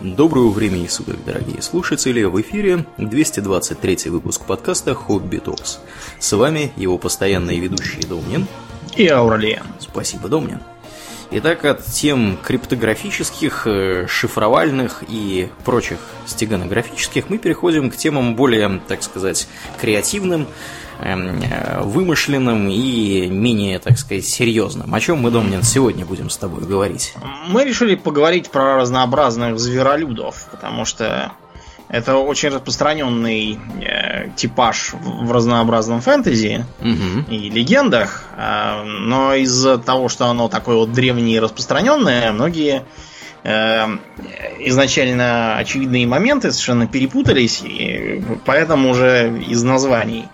Доброго времени суток, дорогие слушатели! В эфире 223 выпуск подкаста «Хобби Токс». С вами его постоянные ведущие Домнин и Ауралиен. Спасибо, Домнин. Итак, от тем криптографических, э, шифровальных и прочих стеганографических мы переходим к темам более, так сказать, креативным, эм, э, вымышленным и менее, так сказать, серьезным. О чем мы, Домнин, сегодня будем с тобой говорить? Мы решили поговорить про разнообразных зверолюдов, потому что это очень распространенный э, типаж в разнообразном фэнтези угу. и легендах, э, но из-за того, что оно такое вот древнее и распространенное, многие э, изначально очевидные моменты совершенно перепутались, и поэтому уже из названий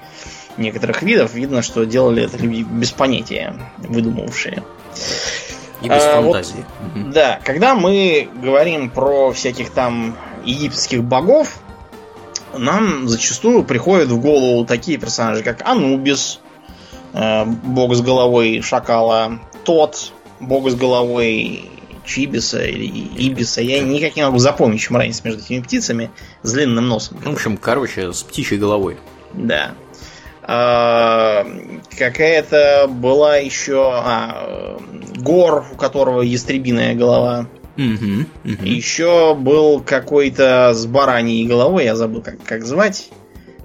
некоторых видов видно, что делали это люди без понятия, выдумавшие. И без а, фантазии. Вот, угу. Да, когда мы говорим про всяких там египетских богов, нам зачастую приходят в голову такие персонажи, как Анубис, э, бог с головой шакала, Тот, бог с головой Чибиса или Ибиса. Я никак не могу запомнить, чем разница между этими птицами с длинным носом. Ну, в общем, короче, с птичьей головой. Да. А, какая-то была еще а, гор, у которого ястребиная голова. Угу, угу. Еще был какой-то с бараньей головой, я забыл, как, как звать.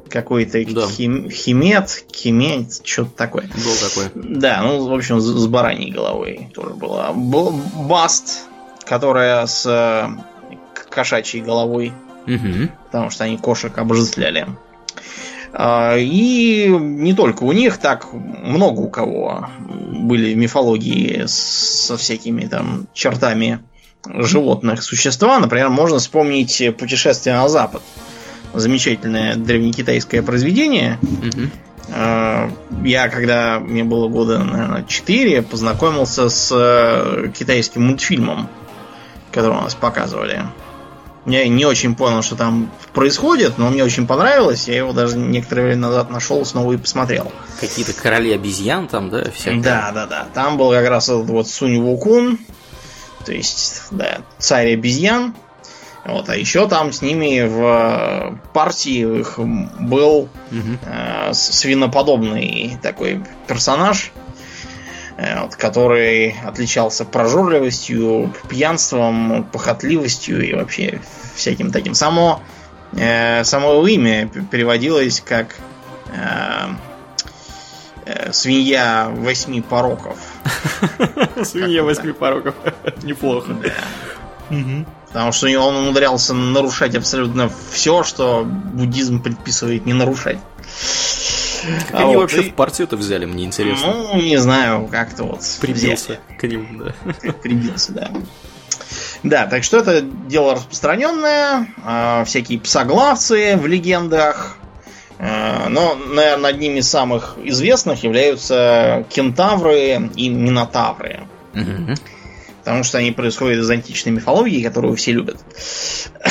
Какой-то да. хим, химет, химет, что-то такое. Был такой. Да, ну, в общем, с, с бараньей головой тоже была. Был баст, которая с э, кошачьей головой. Угу. Потому что они кошек обожествляли. А, и не только у них, так много у кого были мифологии со всякими там чертами животных существа. Например, можно вспомнить «Путешествие на Запад». Замечательное древнекитайское произведение. Угу. Я, когда мне было года, наверное, 4, познакомился с э, китайским мультфильмом, который у нас показывали. Я не очень понял, что там происходит, но мне очень понравилось. Я его даже некоторое время назад нашел, снова и посмотрел. Какие-то короли обезьян там, да? Всякие? Да, да, да. Там был как раз этот вот Сунь Вукун, то есть, да, царь обезьян. Вот, а еще там с ними в партии их был угу. э, свиноподобный такой персонаж, э, вот, который отличался прожорливостью, пьянством, похотливостью и вообще всяким таким. Само, э, само его имя переводилось как э, э, свинья восьми пороков. Свинья восьми пороков. Неплохо. Да. Потому что он умудрялся нарушать абсолютно все, что буддизм предписывает не нарушать. Как а они вот, вообще и... в партию-то взяли, мне интересно. Ну, не знаю, как-то вот. Прибился взяли. к ним, да. Прибился, да. Да, так что это дело распространенное. Э, всякие псоглавцы в легендах. Э, но, наверное, одними из самых известных являются кентавры и минотавры. Угу. Потому что они происходят из античной мифологии, которую все любят.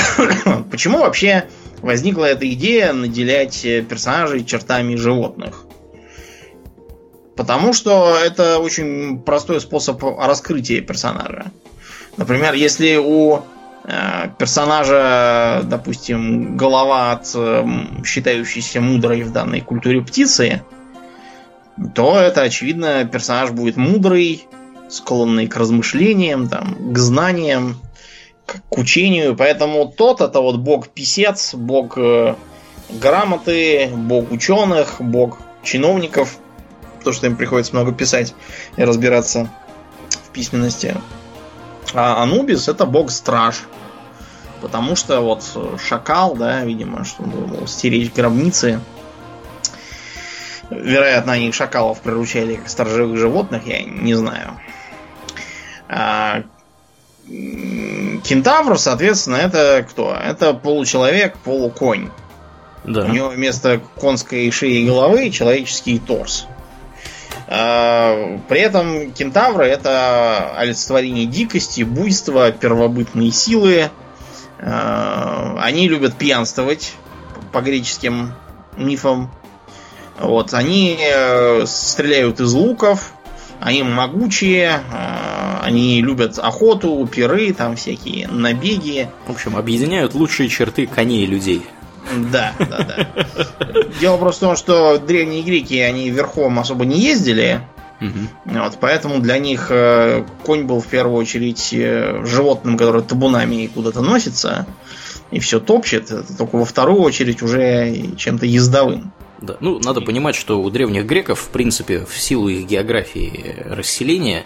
Почему вообще возникла эта идея наделять персонажей чертами животных? Потому что это очень простой способ раскрытия персонажа. Например, если у Э, персонажа, допустим, голова от э, считающейся мудрой в данной культуре птицы, то это, очевидно, персонаж будет мудрый, склонный к размышлениям, там, к знаниям, к учению. Поэтому тот это вот бог-писец, бог э, грамоты, бог ученых, бог чиновников. То, что им приходится много писать и разбираться в письменности. А Анубис это бог-страж. Потому что вот шакал, да, видимо, чтобы стеречь гробницы. Вероятно, они шакалов приручали как сторожевых животных, я не знаю. А, кентавр, соответственно, это кто? Это получеловек, полуконь. Да. У него вместо конской шеи и головы человеческий торс. А, при этом кентавры это олицетворение дикости, буйства, первобытные силы, Э, они любят пьянствовать по греческим мифам. Вот, они э, стреляют из луков, они могучие, э, Они любят охоту, пиры, там всякие набеги. В общем, объединяют лучшие черты коней и людей. Да, да, да. Дело просто в том, что древние греки, они верхом особо не ездили. Угу. Вот, поэтому для них э, конь был в первую очередь э, животным, которое табунами куда-то носится и все топчет. Только во вторую очередь уже чем-то ездовым. Да. Ну, надо понимать, что у древних греков, в принципе, в силу их географии расселения,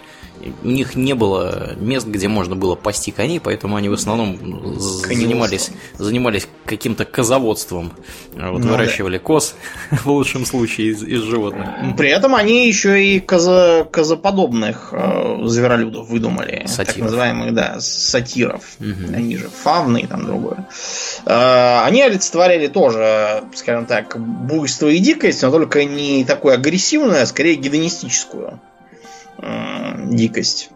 у них не было мест, где можно было пасти коней, поэтому они в основном занимались, занимались каким-то козоводством. Вот, ну, выращивали да. коз, в лучшем случае, из, из животных. При этом они еще и коза, козоподобных э, зверолюдов выдумали. Сатиров. Так называемых, да, сатиров. Угу. Они же фавны и там другое. Э, они олицетворяли тоже, скажем так, буйство и дикость, но только не такую агрессивную, а скорее гедонистическую дикость.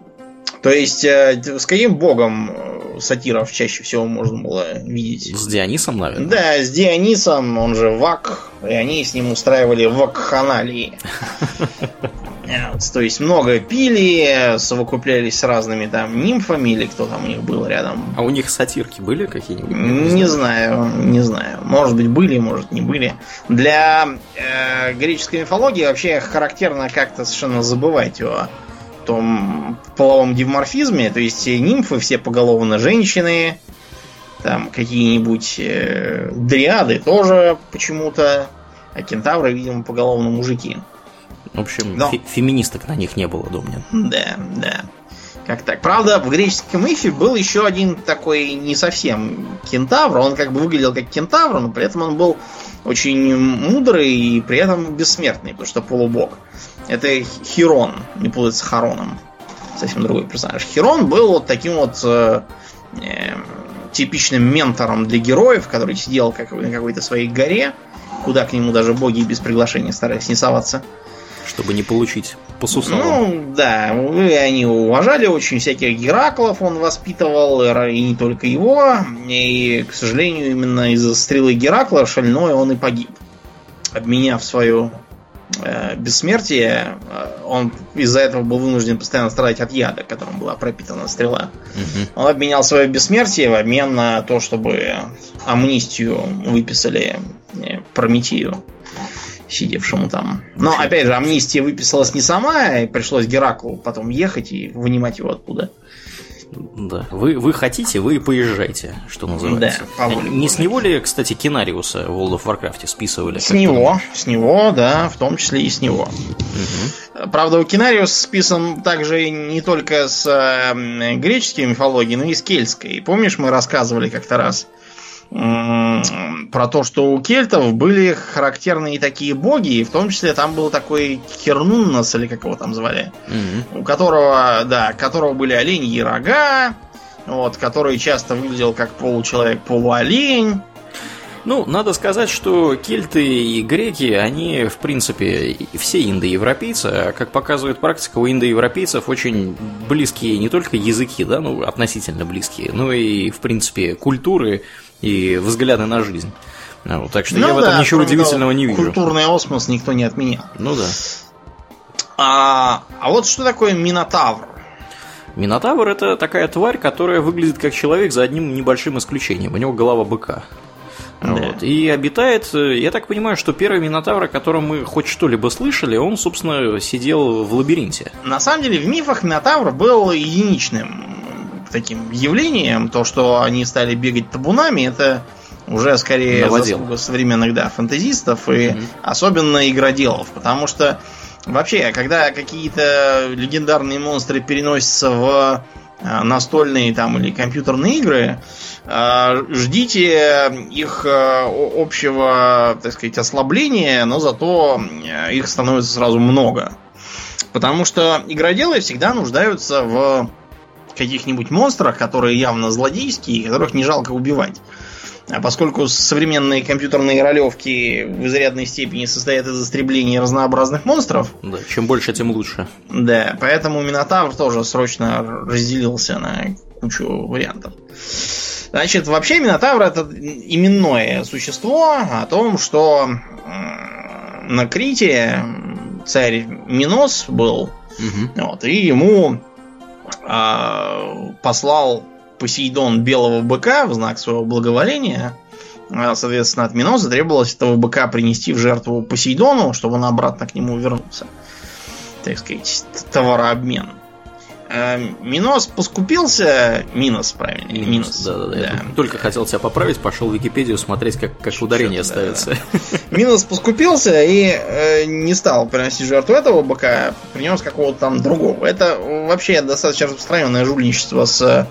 То есть, э, с каким богом э, сатиров чаще всего можно было видеть? С Дионисом, наверное. Да, с Дионисом, он же Вак, и они с ним устраивали вакханалии. То есть много пили, совокуплялись с разными там нимфами или кто там у них был рядом. А у них сатирки были какие-нибудь? Не знаю, не знаю. Может быть были, может не были. Для э, греческой мифологии вообще характерно как-то совершенно забывать о том половом диморфизме. То есть нимфы все поголовно женщины, там какие-нибудь э, дриады тоже почему-то, а кентавры, видимо, поголовно мужики. В общем, Но... феминисток на них не было, думаю. Да, да. Как так? Правда, в греческом мифе был еще один такой не совсем кентавр. Он как бы выглядел как кентавр, но при этом он был очень мудрый и при этом бессмертный, потому что полубог. Это Хирон, не путать с Хароном. Совсем другой персонаж. Хирон был вот таким вот э, э, типичным ментором для героев, который сидел как, на какой-то своей горе, куда к нему даже боги без приглашения старались не соваться. Чтобы не получить по сусалам. Ну, да, они уважали очень всяких Гераклов, он воспитывал, и не только его. И, к сожалению, именно из-за стрелы Геракла шальной он и погиб. Обменяв свою э, бессмертие, э, он из-за этого был вынужден постоянно страдать от яда, которым была пропитана стрела. Угу. Он обменял свое бессмертие в обмен на то, чтобы амнистию выписали э, Прометею сидевшему там. Но, опять же, амнистия выписалась не сама, и пришлось Гераклу потом ехать и вынимать его оттуда. Да. Вы, вы хотите, вы поезжайте, что называется. Да, по Не с него ли, кстати, Кинариуса в World of Warcraft списывали? С него, с него, да, в том числе и с него. Угу. Правда, у Кинариус списан также не только с э, греческой мифологией, но и с кельтской. Помнишь, мы рассказывали как-то раз про то, что у кельтов были характерные такие боги, и в том числе там был такой Кернуннос, или как его там звали, mm-hmm. у которого, да, у которого были оленьи рога, вот, который часто выглядел как получеловек, полуолень. Ну, надо сказать, что кельты и греки, они, в принципе, все индоевропейцы, а как показывает практика, у индоевропейцев очень близкие не только языки, да, ну, относительно близкие, но и, в принципе, культуры, и взгляды на жизнь. Вот, так что ну, я в этом ничего удивительного не вижу. Культурный осмос никто не отменял. Ну да. А, а вот что такое Минотавр? Минотавр это такая тварь, которая выглядит как человек за одним небольшим исключением. У него голова быка. Да. Вот. И обитает, я так понимаю, что первый Минотавр, о котором мы хоть что-либо слышали, он, собственно, сидел в лабиринте. На самом деле, в мифах Минотавр был единичным таким явлением. То, что они стали бегать табунами, это уже скорее заслуга современных да, фантазистов и особенно игроделов. Потому что вообще, когда какие-то легендарные монстры переносятся в э, настольные там или компьютерные игры, э, ждите их э, общего, так сказать, ослабления, но зато их становится сразу много. Потому что игроделы всегда нуждаются в каких-нибудь монстрах, которые явно злодейские, которых не жалко убивать. А поскольку современные компьютерные ролевки в изрядной степени состоят из истребления разнообразных монстров. Да, чем больше, тем лучше. Да, поэтому Минотавр тоже срочно разделился на кучу вариантов. Значит, вообще Минотавр это именное существо о том, что на Крите царь Минос был, угу. вот, и ему послал Посейдон белого быка в знак своего благоволения. А, соответственно, от Миноза требовалось этого быка принести в жертву Посейдону, чтобы он обратно к нему вернулся. Так сказать, товарообмен. Э, Минос поскупился. Минос, правильно? Минус, Минус. да, да, да. Я только хотел тебя поправить, пошел в Википедию смотреть, как, как ударение да, ставится. Минус поскупился и э, не стал приносить жертву этого быка, принес какого-то там другого. Это вообще достаточно распространенное жульничество с э,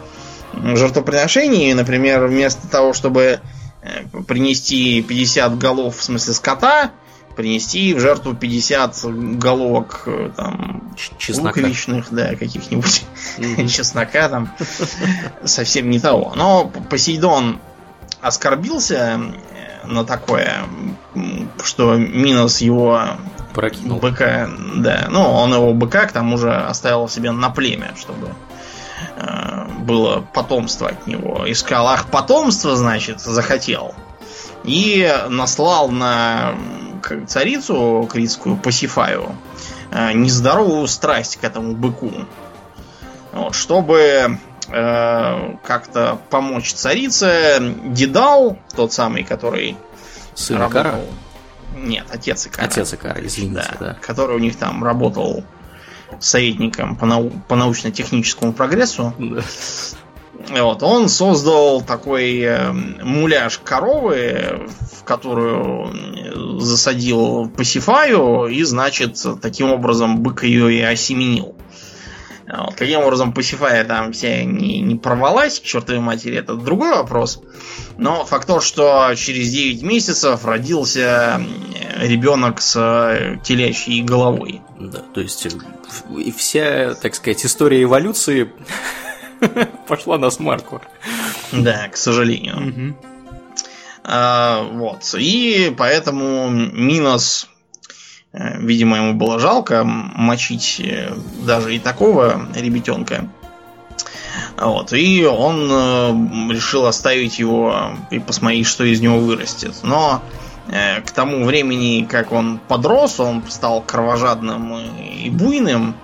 жертвоприношениями. Например, вместо того, чтобы э, принести 50 голов, в смысле скота, принести в жертву 50 головок э, там Чеснока. луковичных, да, каких-нибудь Мгм. чеснока там совсем не того. Но Посейдон оскорбился э, на такое, что Минос его Прокинул. быка, да, ну, он его быка к тому же оставил себе на племя, чтобы э, было потомство от него. Искал, ах, потомство, значит, захотел. И наслал на царицу критскую Пасифаю э, нездоровую страсть к этому быку. Вот, чтобы э, как-то помочь царице, Дедал, тот самый, который Сын работал... Икара? Нет, отец Икара. Отец Икара, извините, Да, да. который у них там работал советником по, нау- по научно-техническому прогрессу. Да. Вот, он создал такой э, муляж коровы, в которую засадил Пасифаю, и, значит, таким образом бык ее и осеменил. Вот, каким образом Пасифая там вся не, не порвалась, к чертовой матери, это другой вопрос. Но факт то, что через 9 месяцев родился ребенок с э, телячьей головой. Да, то есть э, и вся, так сказать, история эволюции пошла на смарку. Да, к сожалению. А, вот. И поэтому Минос, э, видимо, ему было жалко мочить э, даже и такого ребятенка. Вот. И он э, решил оставить его и посмотреть, что из него вырастет. Но к тому времени, как он подрос, он стал кровожадным и буйным.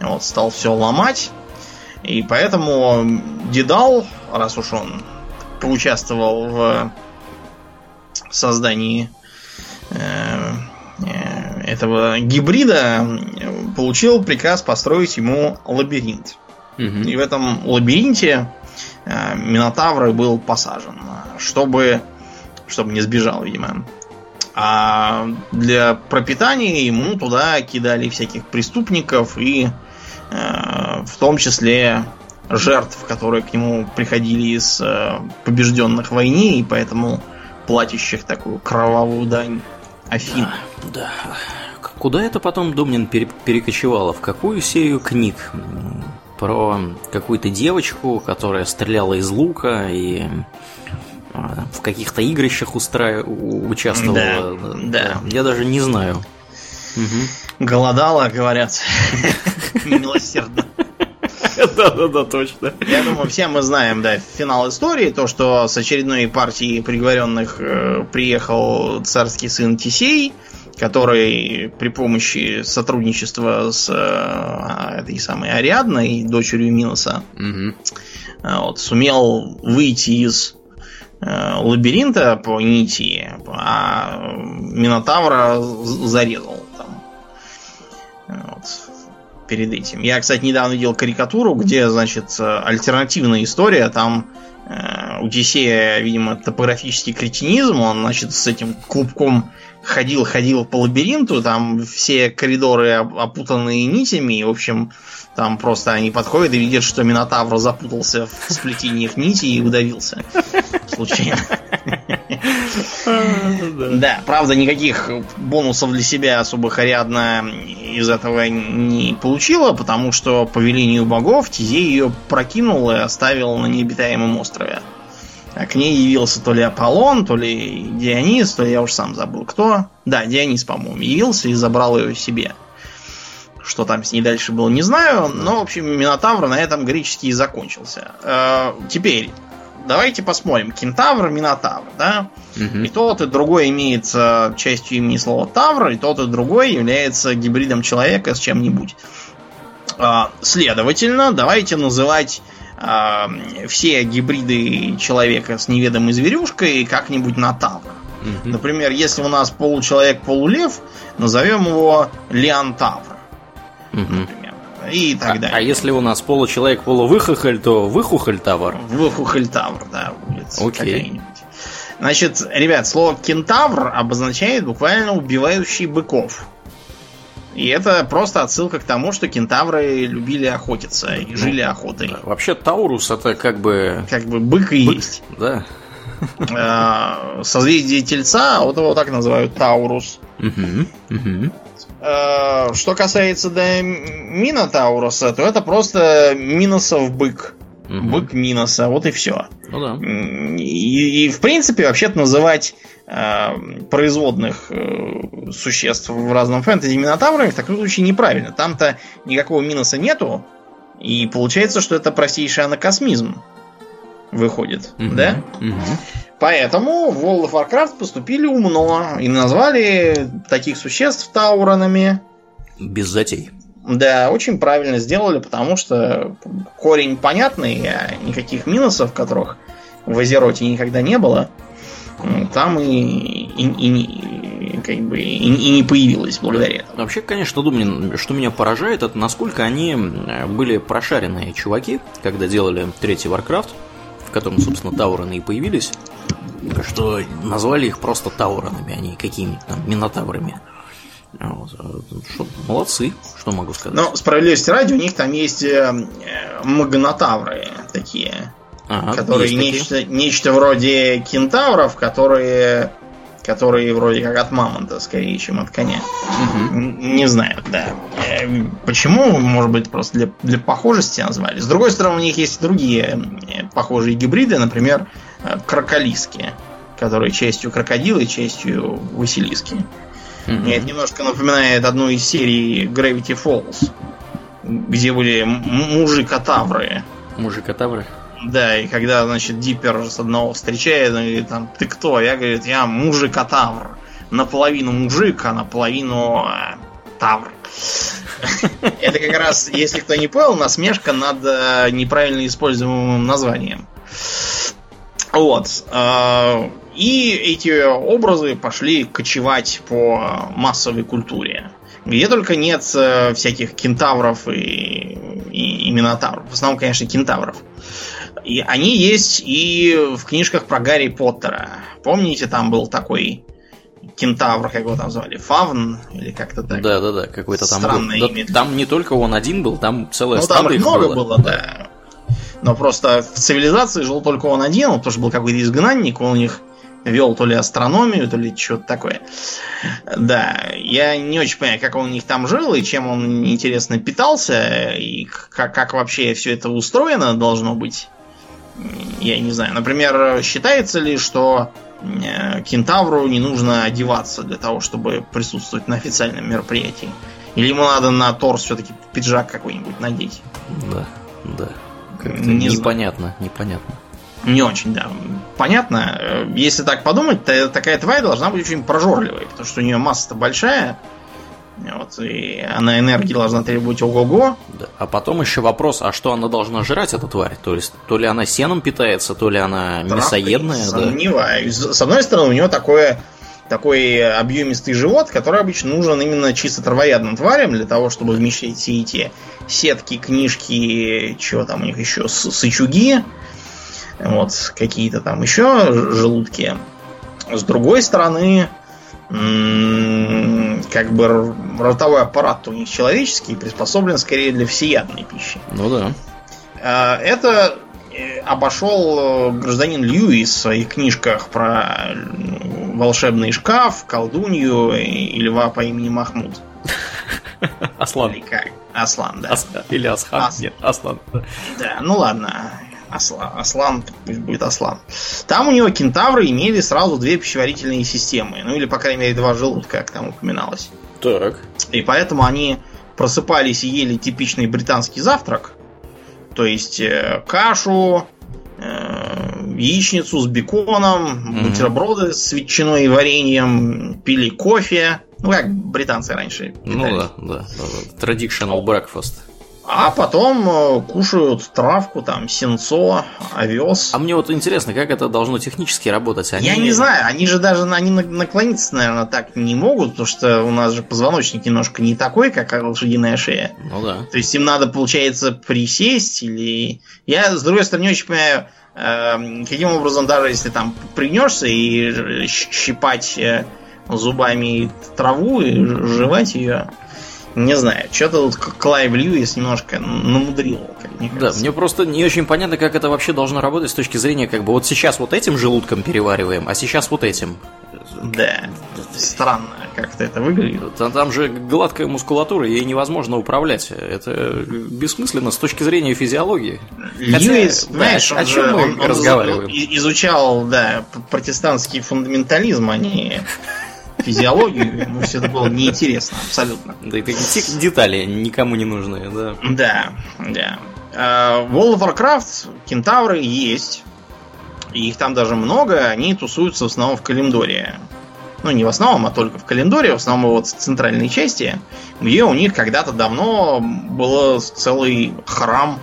Вот, стал все ломать. И поэтому Дедал, раз уж он поучаствовал в создании э, э, этого гибрида, получил приказ построить ему лабиринт. И в этом лабиринте э, Минотавр был посажен, чтобы, чтобы не сбежал, видимо. А для пропитания ему туда кидали всяких преступников и э, в том числе жертв, которые к нему приходили из э, побежденных в войне, и поэтому платящих такую кровавую дань Афин. Да. К- Куда это потом Домнин пере- перекочевало? В какую серию книг? Про какую-то девочку, которая стреляла из лука и а, в каких-то игрищах устра... участвовала. Да, да. Я даже не знаю. Мгм. Голодала, говорят, немилосердно. Да-да-да, точно. Я думаю, все мы знаем, да, финал истории, то, что с очередной партии приговоренных э, приехал царский сын Тисей, который при помощи сотрудничества с э, этой самой Ариадной, дочерью Миноса, э, вот, сумел выйти из э, лабиринта по нити, а Минотавра зарезал. Перед этим. Я, кстати, недавно видел карикатуру, где, значит, э, альтернативная история. Там э, Тесея, видимо, топографический кретинизм. Он, значит, с этим клубком ходил, ходил по лабиринту. Там все коридоры оп- опутанные нитями. И, в общем, там просто они подходят и видят, что Минотавр запутался в сплетениях нити и удавился. Случайно. Да, правда, никаких бонусов для себя особых Ариадна из этого не получила, потому что по велению богов Тизей ее прокинул и оставил на необитаемом острове. А к ней явился то ли Аполлон, то ли Дионис, то ли я уж сам забыл кто. Да, Дионис, по-моему, явился и забрал ее себе. Что там с ней дальше было, не знаю. Но, в общем, Минотавр на этом греческий и закончился. Э, Теперь, давайте посмотрим. Кентавр, Минотавр, да? Мгм. И тот, и другой имеет э, частью имени слова Тавр, и тот, и другой является гибридом человека с чем-нибудь. А, следовательно, давайте называть а, все гибриды человека с неведомой зверюшкой как-нибудь на тавр. Мгм. Например, если у нас получеловек полулев, назовем его Леонтавр, Например. И так А, далее. а если у нас получеловек полувыхохоль, то выхухоль товар. Выхухольтавр, да, будет Окей. Значит, ребят, слово кентавр обозначает буквально убивающий быков. И это просто отсылка к тому, что кентавры любили охотиться и жили охотой. Да, Вообще Таурус это как бы... Как бы бык и есть. Да. Э, Созвездие Тельца, вот его так называют Таурус. Мгм. Мгм. Э, Что касается до Минотауруса, то это просто Миносов бык. Мгм. Бык Миноса, вот и все. Ну да. И, и, в принципе, вообще-то называть э, производных э, существ в разном фэнтези минотаврами в таком случае неправильно. Там-то никакого минуса нету, и получается, что это простейший анакосмизм выходит, Мгм. да? Мгм. Поэтому в World of Warcraft поступили умно и назвали таких существ тауронами. Без затей. Да, очень правильно сделали, потому что корень понятный, а никаких минусов, которых в Азероте никогда не было, там и, и- и как бы и, и не появилось благодаря этому. Вообще, конечно, думаю, что меня поражает, это насколько они были прошаренные чуваки, когда делали третий Warcraft, в котором, собственно, Таураны и появились, что назвали их просто Тауранами, а не какими-нибудь там Минотаврами. Вот. Что, молодцы, что могу сказать. Но справедливости ради, у них там есть э, магнотавры такие, Ага, которые есть такие. нечто, нечто вроде кентавров, которые, которые вроде как от мамонта скорее, чем от коня. Н- Не знаю, да. Э, Почему? Может быть, просто для, для похожести назвали. С другой стороны, у них есть другие э, похожие гибриды, например, э, кроколиски, которые частью крокодилы, частью василиски. Мгм. Мне это немножко напоминает одну из серий Gravity Falls, где были мужи-катавры. Мужика-тавры. Да, и когда, значит, Диппер с одного встречает, он говорит, там, ты кто? Я, говорит, я мужик-тавр. Наполовину мужик, а наполовину э, тавр. Это как раз, если кто не понял, насмешка над э, неправильно используемым названием. Вот. э, И эти образы пошли кочевать по массовой культуре. Где только нет э, всяких кентавров и, и, и минотавров. В основном, конечно, кентавров. И они есть и в книжках про Гарри Поттера. Помните, там был такой кентавр, как его там звали? Фавн? Или как-то так? Да, да, да, какой-то там Странное был. Да, имя. там не только он один был, там целая Ну, там их много было. было, да. Но просто в цивилизации жил только он один, он тоже был какой-то изгнанник, он у них вел то ли астрономию, то ли что-то такое. Да, я не очень понимаю, как он у них там жил, и чем он, интересно, питался, и как, как вообще все это устроено должно быть. Я не знаю. Например, считается ли, что э, кентавру не нужно одеваться для того, чтобы присутствовать на официальном мероприятии? Или ему надо на торс все-таки пиджак какой-нибудь надеть? Да, да. Не знаю. непонятно, непонятно. Не очень, да. Понятно. Э, Если так подумать, то такая тварь должна быть очень прожорливой, потому что у нее масса-то большая. Вот, и она энергии должна требовать ого-го. Да. А потом еще вопрос, а что она должна жрать, эта тварь? То есть, то ли она сеном питается, то ли она мясоедная, да? Сомневаюсь. С одной стороны, у нее такое, такой объемистый живот, который обычно нужен именно чисто травоядным тварям для того, чтобы вмещать все эти сетки, книжки, чего там у них еще, сычуги, вот, какие-то там еще желудки. С другой стороны, как бы ротовой аппарат у них человеческий, приспособлен скорее для всеядной пищи. Ну да. А, Это э, обошел э, гражданин Льюис в своих книжках про э, волшебный шкаф, колдунью и льва по имени Махмуд. Аслан. Или как? Аслан, да. Ас- Или Асхан. Ас- Нет, Аслан. Да, ну ладно. Асла- Аслан, пусть будет Аслан. Там у него кентавры имели сразу две пищеварительные системы. Ну или, по крайней мере, два желудка, как там упоминалось. Так. И поэтому они просыпались и ели типичный британский завтрак. То есть э, кашу, э, яичницу с беконом, Мгм. бутерброды с ветчиной и вареньем, пили кофе. Ну, как британцы раньше Ну питались. да, да, да, да. Traditional breakfast. А потом э, кушают травку, там, сенцо, овес. А мне вот интересно, как это должно технически работать? Они... Я не знаю, они же даже они наклониться, наверное, так не могут, потому что у нас же позвоночник немножко не такой, как лошадиная шея. Ну да. То есть им надо, получается, присесть или... Я, с другой стороны, очень понимаю, э, каким образом даже если там пригнешься и щипать э, зубами траву и жевать ее не знаю, что-то тут Клайв Льюис немножко намудрил, как мне кажется. Да, мне просто не очень понятно, как это вообще должно работать с точки зрения, как бы вот сейчас вот этим желудком перевариваем, а сейчас вот этим. Да, странно как-то это выглядит. Там, там же гладкая мускулатура, ей невозможно управлять. Это бессмысленно с точки зрения физиологии. Льюис, Хотя, знаешь, да, о чем мы он, разговариваем? Он изучал, да, протестантский фундаментализм, а не физиологию, ему все это было неинтересно абсолютно. Да и такие детали никому не нужны, да. Да, да. Uh, World of Warcraft кентавры есть. И их там даже много, они тусуются в основном в Калимдоре. Ну, не в основном, а только в Калимдоре, в основном вот в центральной части, где у них когда-то давно был целый храм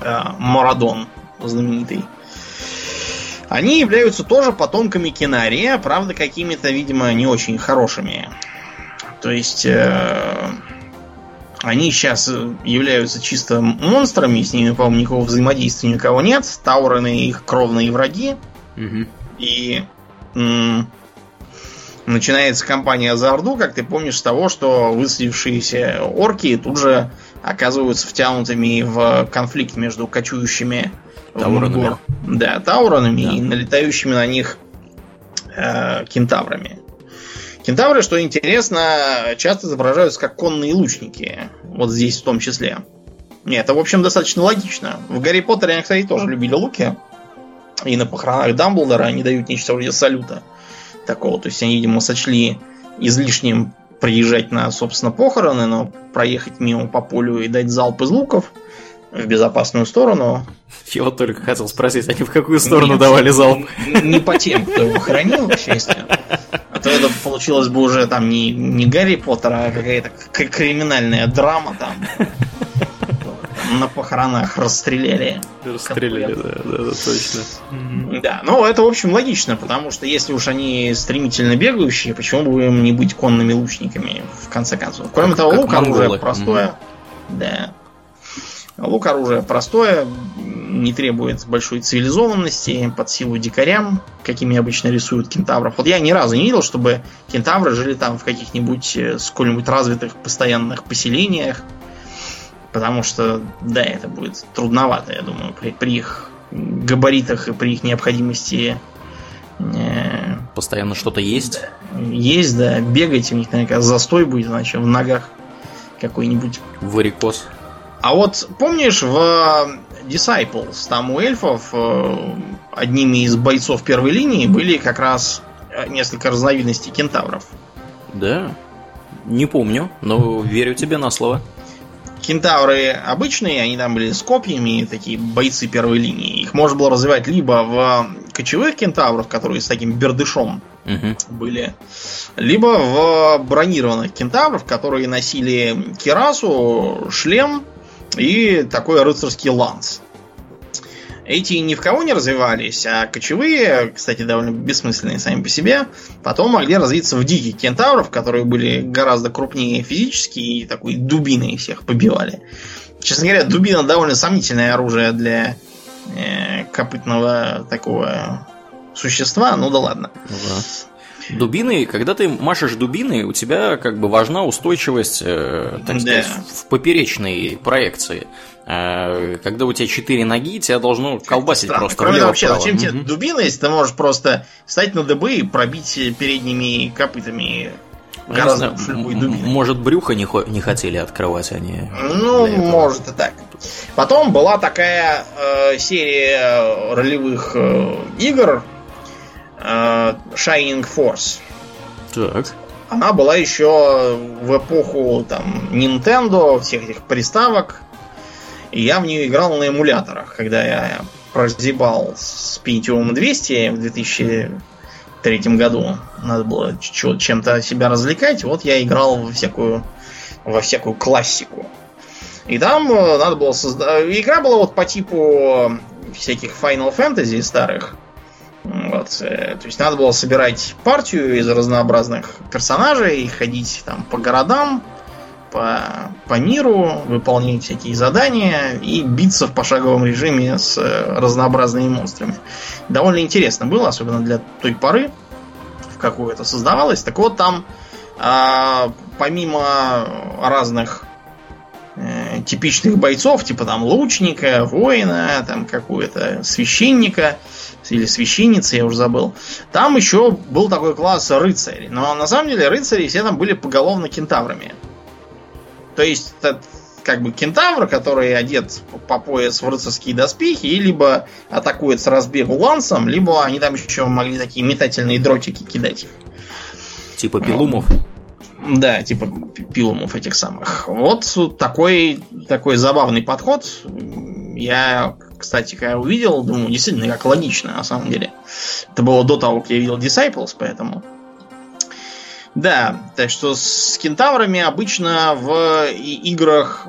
э, Марадон знаменитый. Они являются тоже потомками Кинария, правда, какими-то, видимо, не очень хорошими. То есть э, они сейчас являются чисто монстрами, с ними, по-моему, никакого взаимодействия никого нет. Таураны их кровные враги. Угу. И м- начинается кампания за Орду, как ты помнишь, с того, что высадившиеся орки тут же оказываются втянутыми в конфликт между кочующими Тауронами. Да, тауронами да. и налетающими на них э, кентаврами. Кентавры, что интересно, часто изображаются как конные лучники. Вот здесь в том числе. Нет, это, в общем, достаточно логично. В Гарри Поттере они, кстати, тоже любили луки. И на похоронах Дамблдора они дают нечто вроде салюта такого. То есть они, видимо, сочли излишним приезжать на, собственно, похороны, но проехать мимо по полю и дать залп из луков – в безопасную сторону. Я вот только хотел спросить, они в какую сторону Нет, давали залп? Не по тем, кто его хранил, к счастью. А то это получилось бы уже там не, не Гарри Поттер, а какая-то криминальная драма там. На похоронах расстреляли. Расстреляли, да, да, да, точно. Да, ну это, в общем, логично, потому что если уж они стремительно бегающие, почему бы им не быть конными лучниками, в конце концов. Кроме как, того, как лук оружие простое. Да. Лук оружие простое, не требует большой цивилизованности, под силу дикарям, какими обычно рисуют кентавров. Вот я ни разу не видел, чтобы кентавры жили там в каких-нибудь э, сколь-нибудь развитых постоянных поселениях. Потому что, да, это будет трудновато, я думаю, при, при их габаритах и при их необходимости э, Постоянно что-то есть? Есть, да. Бегать у них, наверное, застой будет, иначе в ногах какой-нибудь. Варикоз. А вот помнишь в Disciples, там у эльфов э, одними из бойцов первой линии были как раз э, несколько разновидностей кентавров. Да, не помню, но верю тебе на слово. Кентавры обычные, они там были с копьями, такие бойцы первой линии. Их можно было развивать либо в кочевых кентавров, которые с таким бердышом угу. были, либо в бронированных кентавров, которые носили кирасу, шлем и такой рыцарский ланс. Эти ни в кого не развивались, а кочевые, кстати, довольно бессмысленные сами по себе, потом могли развиться в диких кентавров, которые были гораздо крупнее физически и такой дубиной всех побивали. Честно говоря, дубина довольно сомнительное оружие для э, копытного такого существа, ну да ладно. Ну да. Дубины, когда ты машешь дубиной, у тебя как бы важна устойчивость, э, так сказать, в поперечной проекции. Э, когда у тебя четыре ноги, тебя должно колбасить Странно. просто. Кроме того, вообще, зачем тебе дубина, если ты можешь просто встать на дыбы и пробить передними копытами гораздо любой дубиной. Может, брюхо не, не хотели открывать они? Ну, может и так. Потом была такая э, серия ролевых э, игр, Shining Force. Так. Она была еще в эпоху там Nintendo, всех этих приставок. И я в нее играл на эмуляторах, когда я прозябал с Pentium 200 в 2003 году. Надо было чем-то себя развлекать. Вот я играл во всякую, во всякую классику. И там э, надо было создать... Игра была вот по типу всяких Final Fantasy старых. Вот. э, То есть надо было собирать партию из разнообразных персонажей, ходить там по городам, по, по миру, выполнять всякие задания и биться в пошаговом режиме с э, разнообразными монстрами. Довольно интересно было, особенно для той поры, в какую это создавалось. Так вот, там а, помимо разных э, типичных бойцов, типа там лучника, воина, там какого-то священника или священницы, я уже забыл. Там еще был такой класс рыцарей. Но на самом деле рыцари все там были поголовно кентаврами. То есть это как бы кентавр, который одет по пояс в рыцарские доспехи, и либо атакует с разбегу лансом, либо они там еще могли такие метательные дротики кидать. Типа пилумов. Да, типа пилумов этих самых. Вот такой, такой забавный подход. Я, кстати, когда увидел, думаю, действительно, как логично, на самом деле. Это было до того, как я видел Disciples, поэтому... Да, так что с кентаврами обычно в играх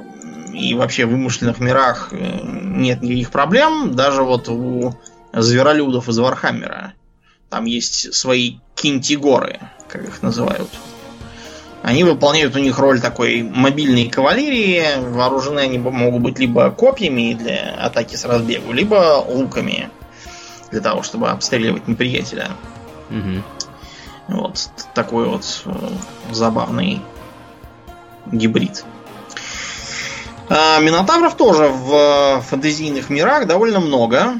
и вообще в вымышленных мирах э, нет никаких проблем. Даже вот у зверолюдов из Вархаммера. Там есть свои кентигоры, как их называют. Они выполняют у них роль такой мобильной кавалерии. Вооружены они могут быть либо копьями для атаки с разбегу, либо луками для того, чтобы обстреливать неприятеля. Мгм. Вот такой вот э, забавный гибрид. А, Минотавров тоже в э, фэнтезийных мирах довольно много.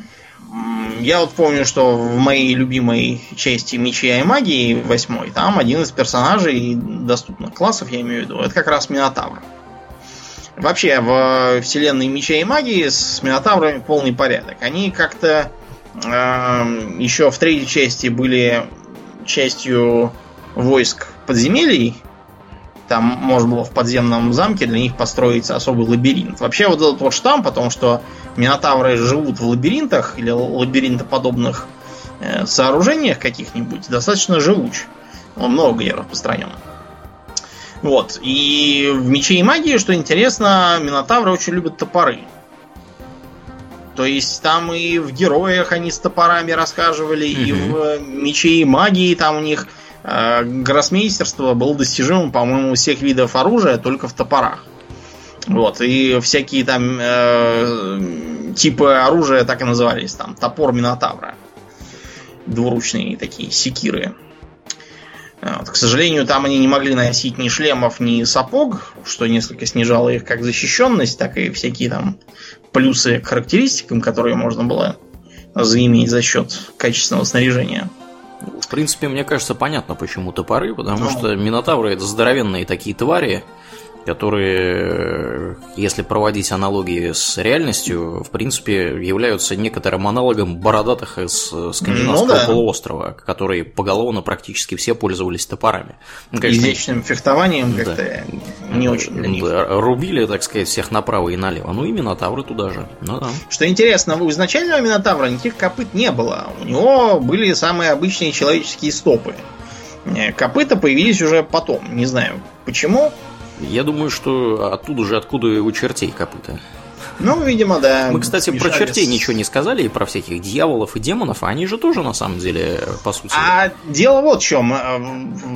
Я вот помню, что в моей любимой части Меча и магии, восьмой, там один из персонажей доступных классов, я имею в виду, это как раз Минотавр. Вообще, в вселенной Меча и магии с Минотаврами полный порядок. Они как-то эм, еще в третьей части были частью войск подземелий. Там можно было в подземном замке для них построить особый лабиринт. Вообще вот этот вот штамм, потому что минотавры живут в лабиринтах или лабиринтоподобных э, сооружениях каких-нибудь, достаточно живуч. Он много где распространен. Вот. И в мече и магии, что интересно, минотавры очень любят топоры. То есть там и в героях они с топорами рассказывали, и Мгм. в мече и магии там у них гроссмейстерство было достижимым, по-моему, всех видов оружия только в топорах. Вот, и всякие там э, типы оружия так и назывались, там, топор Минотавра. Двуручные такие секиры. Вот. К сожалению, там они не могли носить ни шлемов, ни сапог, что несколько снижало их как защищенность, так и всякие там плюсы к характеристикам, которые можно было заиметь за счет качественного снаряжения. В принципе, мне кажется, понятно, почему топоры, потому Ну. что минотавры это здоровенные такие твари, которые, если проводить аналогии с реальностью, в принципе, являются некоторым аналогом бородатых из э, скандинавского Ну да. полуострова, которые поголовно практически все пользовались топорами. Ну, конечно, Изящным фехтованием Да. как-то не очень для них. Рубили, так сказать, всех направо и налево. Ну и минотавры туда же. Ну да. Что интересно, у изначального Минотавра никаких копыт не было. У него были самые обычные человеческие стопы. Э, Копыта появились уже потом. Не знаю почему. Я думаю, что оттуда же, откуда и у чертей копыта. Ну, видимо, да. Мы, кстати, про смешались чертей ничего не сказали, и про всяких дьяволов и демонов, а они же тоже, на самом деле, по сути... А дело вот в чем.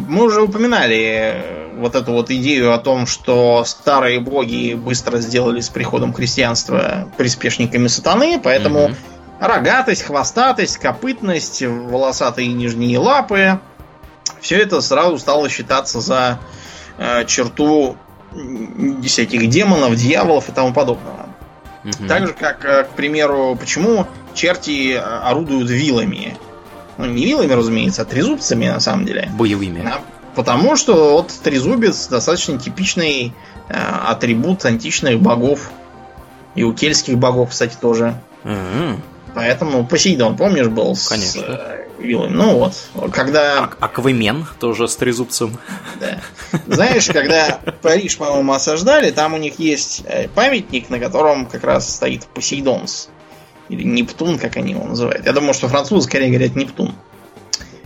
Мы уже упоминали э, вот эту вот идею о том, что старые боги быстро сделали с приходом христианства приспешниками сатаны, поэтому Мгм. рогатость, хвостатость, копытность, волосатые нижние лапы, все это сразу стало считаться за черту м, всяких демонов, дьяволов и тому подобного. Мгм. Так же, как, э, к примеру, почему черти э, орудуют вилами. Ну, не вилами, разумеется, а трезубцами, на самом деле. Боевыми. Да, Потому что вот трезубец достаточно типичный э, атрибут античных богов. И у кельтских богов, кстати, тоже. Мгм. Поэтому Посейдон, помнишь, был с Конечно. э, вилами? Ну вот, когда... Ак- Аквамен тоже с трезубцем. Да. Знаешь, когда Париж, по-моему, осаждали, там у них есть э, памятник, на котором как раз стоит Посейдонс. Или Нептун, как они его называют. Я думаю, что французы скорее говорят Нептун.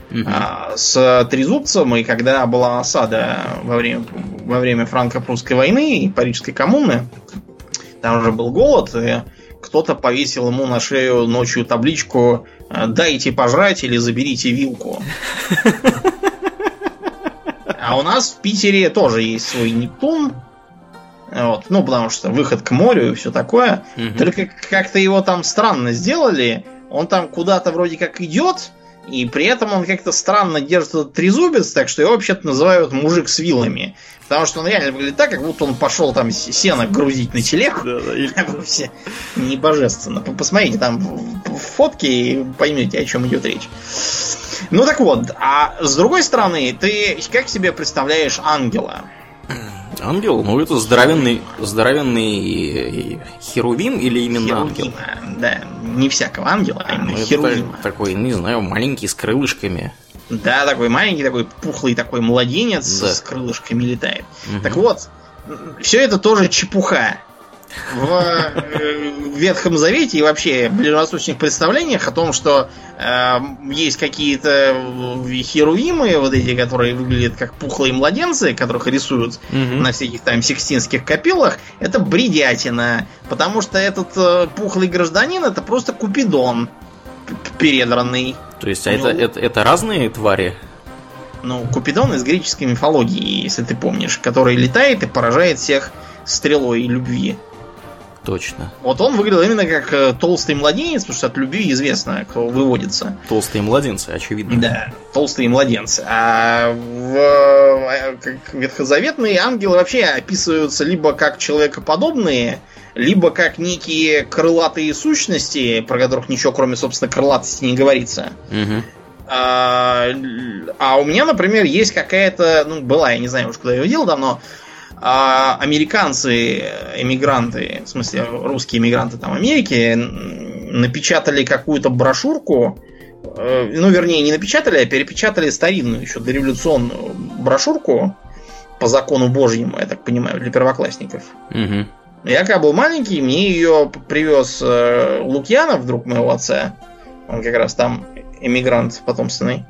Мгм. А, с трезубцем, и когда была осада во время, во время франко-прусской войны и Парижской коммуны, Там же был голод, и кто-то повесил ему на шею ночью табличку «Дайте пожрать или заберите вилку». А у нас в Питере тоже есть свой Нептун. Вот. Ну, потому что выход к морю и все такое. Мгм. Только как-то его там странно сделали. Он там куда-то вроде как идет, и при этом он как-то странно держит этот трезубец, так что его вообще-то называют мужик с вилами. Потому что он реально выглядит так, как будто он пошел там сено грузить на телегу. Да, да, или- Вообще не божественно. Посмотрите там фотки и поймете, о чем идет речь. Ну так вот, а с другой стороны, ты как себе представляешь ангела? Ангел, ну это здоровенный, здоровенный херувим или именно ангел? Херувима, да, не всякого ангела, а Ну, именно это херувима. такой, не знаю, маленький с крылышками. Да, такой маленький, такой пухлый такой младенец Да. с крылышками летает. Мгм. Так вот, все это тоже чепуха. В э, Ветхом Завете и вообще в ближневосточных представлениях о том, что э, есть какие-то херувимы, вот эти, которые выглядят как пухлые младенцы, которых рисуют Мгм. на всяких там сикстинских копилах, это бредятина. Потому что этот э, пухлый гражданин это просто купидон передранный. То есть, а Ну, это, это, это разные твари? Ну, Купидон из греческой мифологии, если ты помнишь, который летает и поражает всех стрелой любви. Точно. Вот он выглядел именно как э, толстый младенец, потому что от любви известно, кто выводится. Толстые младенцы, очевидно. Да, толстые младенцы. А в э, как ветхозаветные ангелы вообще описываются либо как человекоподобные, либо как некие крылатые сущности, про которых ничего кроме, собственно, крылатости не говорится. Мгм. А, а у меня, например, есть какая-то, ну, была, я не знаю уж, куда я ее делал давно, а, американцы, эмигранты, в смысле, русские эмигранты там Америки, напечатали какую-то брошюрку, э, ну, вернее, не напечатали, а перепечатали старинную, еще дореволюционную брошюрку по закону Божьему, я так понимаю, для первоклассников. Мгм. Я когда был маленький, мне ее привез э, Лукьянов, друг моего отца. Он как раз там эмигрант потомственный.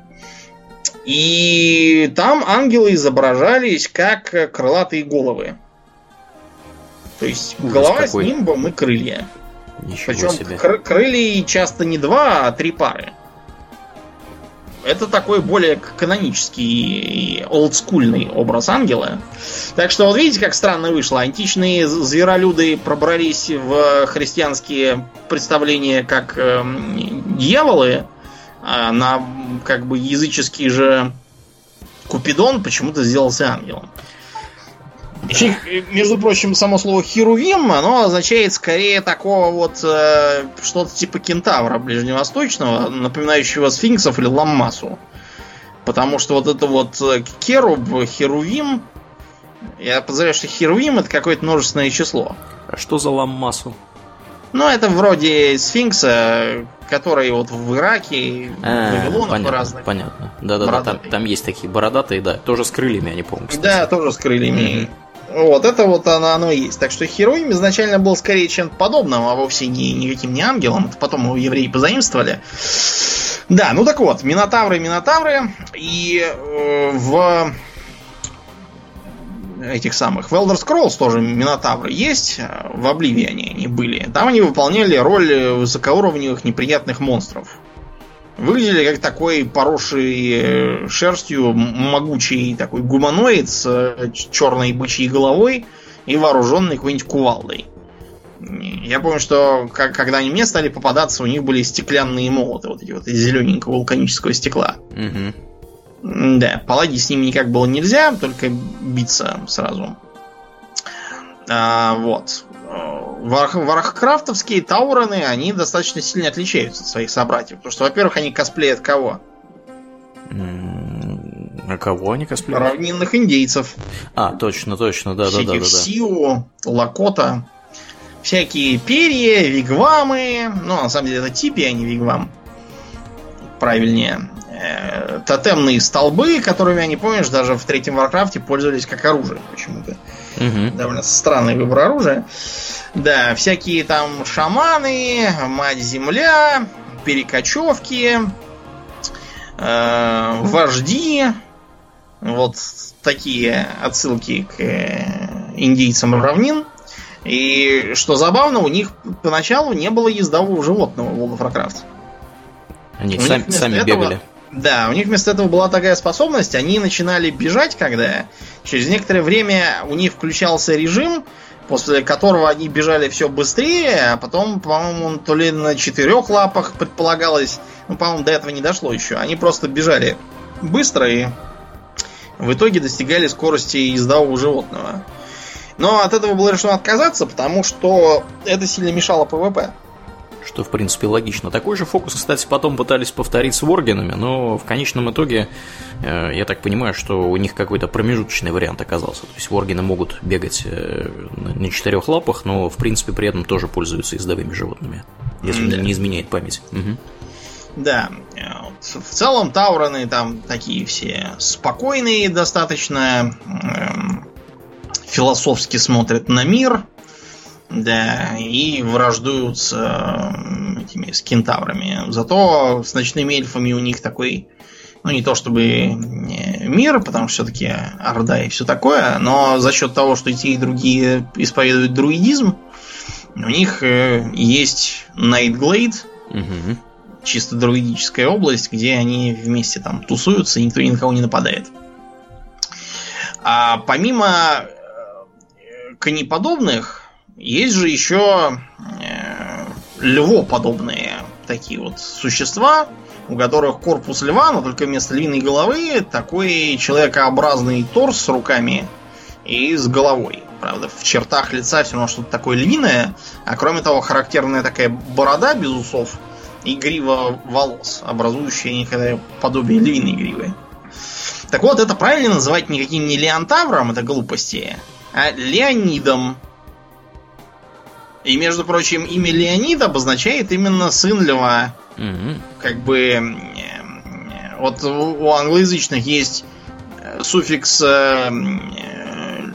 И там ангелы изображались как э, крылатые головы. То есть Ужас голова какой. с нимбом и крылья. Ничего Причем себе. кры- крылья часто не два, а три пары. Это такой более канонический и олдскульный образ ангела. Так что вот видите, как странно вышло. Античные зверолюды пробрались в христианские представления как эм, дьяволы, на м, как бы языческий же Купидон почему-то сделался ангелом. Э, между прочим, само слово херувим, оно означает скорее такого вот э, что-то типа кентавра ближневосточного, напоминающего сфинксов или ламмасу. Потому что вот это вот э, керуб, херувим, я подозреваю, что херувим это какое-то множественное число. А что за ламмасу? Ну, это вроде сфинкса, который вот в Ираке, в А, Вавилонах понятно, разных. понятно. Да-да-да, там, Бородатые. там есть такие бородатые, да, тоже с крыльями они, по-моему, кстати. Да, тоже с крыльями. Вот, это вот оно, оно и есть. Так что Хероим изначально был скорее чем-то подобным, а вовсе не никаким не ангелом. Это потом его евреи позаимствовали. Да, ну так вот, Минотавры, Минотавры. И э, в этих самых в Elder Scrolls тоже Минотавры есть. э, В Обливиане они были. Там они выполняли роль высокоуровневых неприятных монстров. Выглядели как такой поросший э, шерстью могучий такой гуманоид с э, черной бычьей головой и вооруженный какой-нибудь кувалдой. Я помню, что как- когда они мне стали попадаться, у них были стеклянные молоты, вот эти вот из зелененького вулканического стекла. Мгм. Да, поладить с ними никак было нельзя, только биться сразу. А, вот. Э, Варх- Вархкрафтовские таурены, они достаточно сильно отличаются от своих собратьев. Потому что, во-первых, они косплеят кого? А кого они косплеят? Равнинных индейцев. А, точно, точно, да-да-да. всяких Сиу, Лакота. Всякие перья, вигвамы. Ну, на самом деле, это типи, а не вигвам. Правильнее. Э, Тотемные столбы, которыми, они, помнишь, даже в третьем Варкрафте пользовались как оружие почему-то. Мгм. Довольно странный выбор оружия. Да, всякие там шаманы, мать-земля, перекочевки, э, вожди. Вот такие отсылки к э, индейцам равнин. И что забавно, у них поначалу не было ездового животного в World of Warcraft. Они сами, сами этого, бегали. Да, у них вместо этого была такая способность, они начинали бежать, когда через некоторое время у них включался режим, после которого они бежали все быстрее, а потом, по-моему, то ли на четырех лапах предполагалось, ну, по-моему, до этого не дошло еще. Они просто бежали быстро и в итоге достигали скорости ездового животного. Но от этого было решено отказаться, потому что это сильно мешало PvP. Что, в принципе, логично. Такой же фокус, кстати, потом пытались повторить с Воргенами, но в конечном итоге, э, я так понимаю, что у них какой-то промежуточный вариант оказался. То есть Воргены могут бегать э, на четырех лапах, но, в принципе, при этом тоже пользуются ездовыми животными, если да. не изменяет память. Угу. Да, в целом Таураны там такие все спокойные достаточно, эм, философски смотрят на мир, да, и враждуют с э, этими с кентаврами. Зато с ночными эльфами у них такой, ну не то чтобы мир, потому что все-таки Орда и все такое, но за счет того, что и те, и другие исповедуют друидизм, у них э, есть Nightglade, угу. чисто друидическая область, где они вместе там тусуются, и никто ни на кого не нападает. А помимо э, конеподобных, есть же еще э, львоподобные такие вот существа, у которых корпус льва, но только вместо львиной головы такой человекообразный торс с руками и с головой. Правда, в чертах лица все равно что-то такое львиное, а кроме того, характерная такая борода без усов и грива волос, образующая некое подобие львиной гривы. Так вот, это правильно называть никаким не леонтавром, это глупости, а леонидом, и, между прочим, имя Леонид обозначает именно сын льва. Угу. Как бы вот у англоязычных есть э, суффикс link,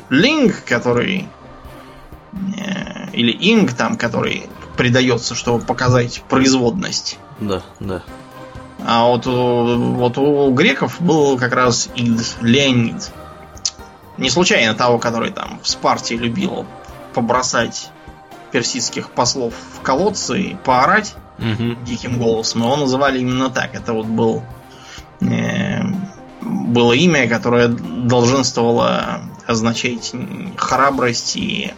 э, который э, или ing там, который придается, чтобы показать производность. Да, да. А вот, вот у греков был как раз ид, Леонид. Не случайно того, который там в Спарте любил побросать персидских послов в колодцы и поорать угу. диким голосом. Его называли именно так. Это вот был э, было имя, которое долженствовало означать храбрость и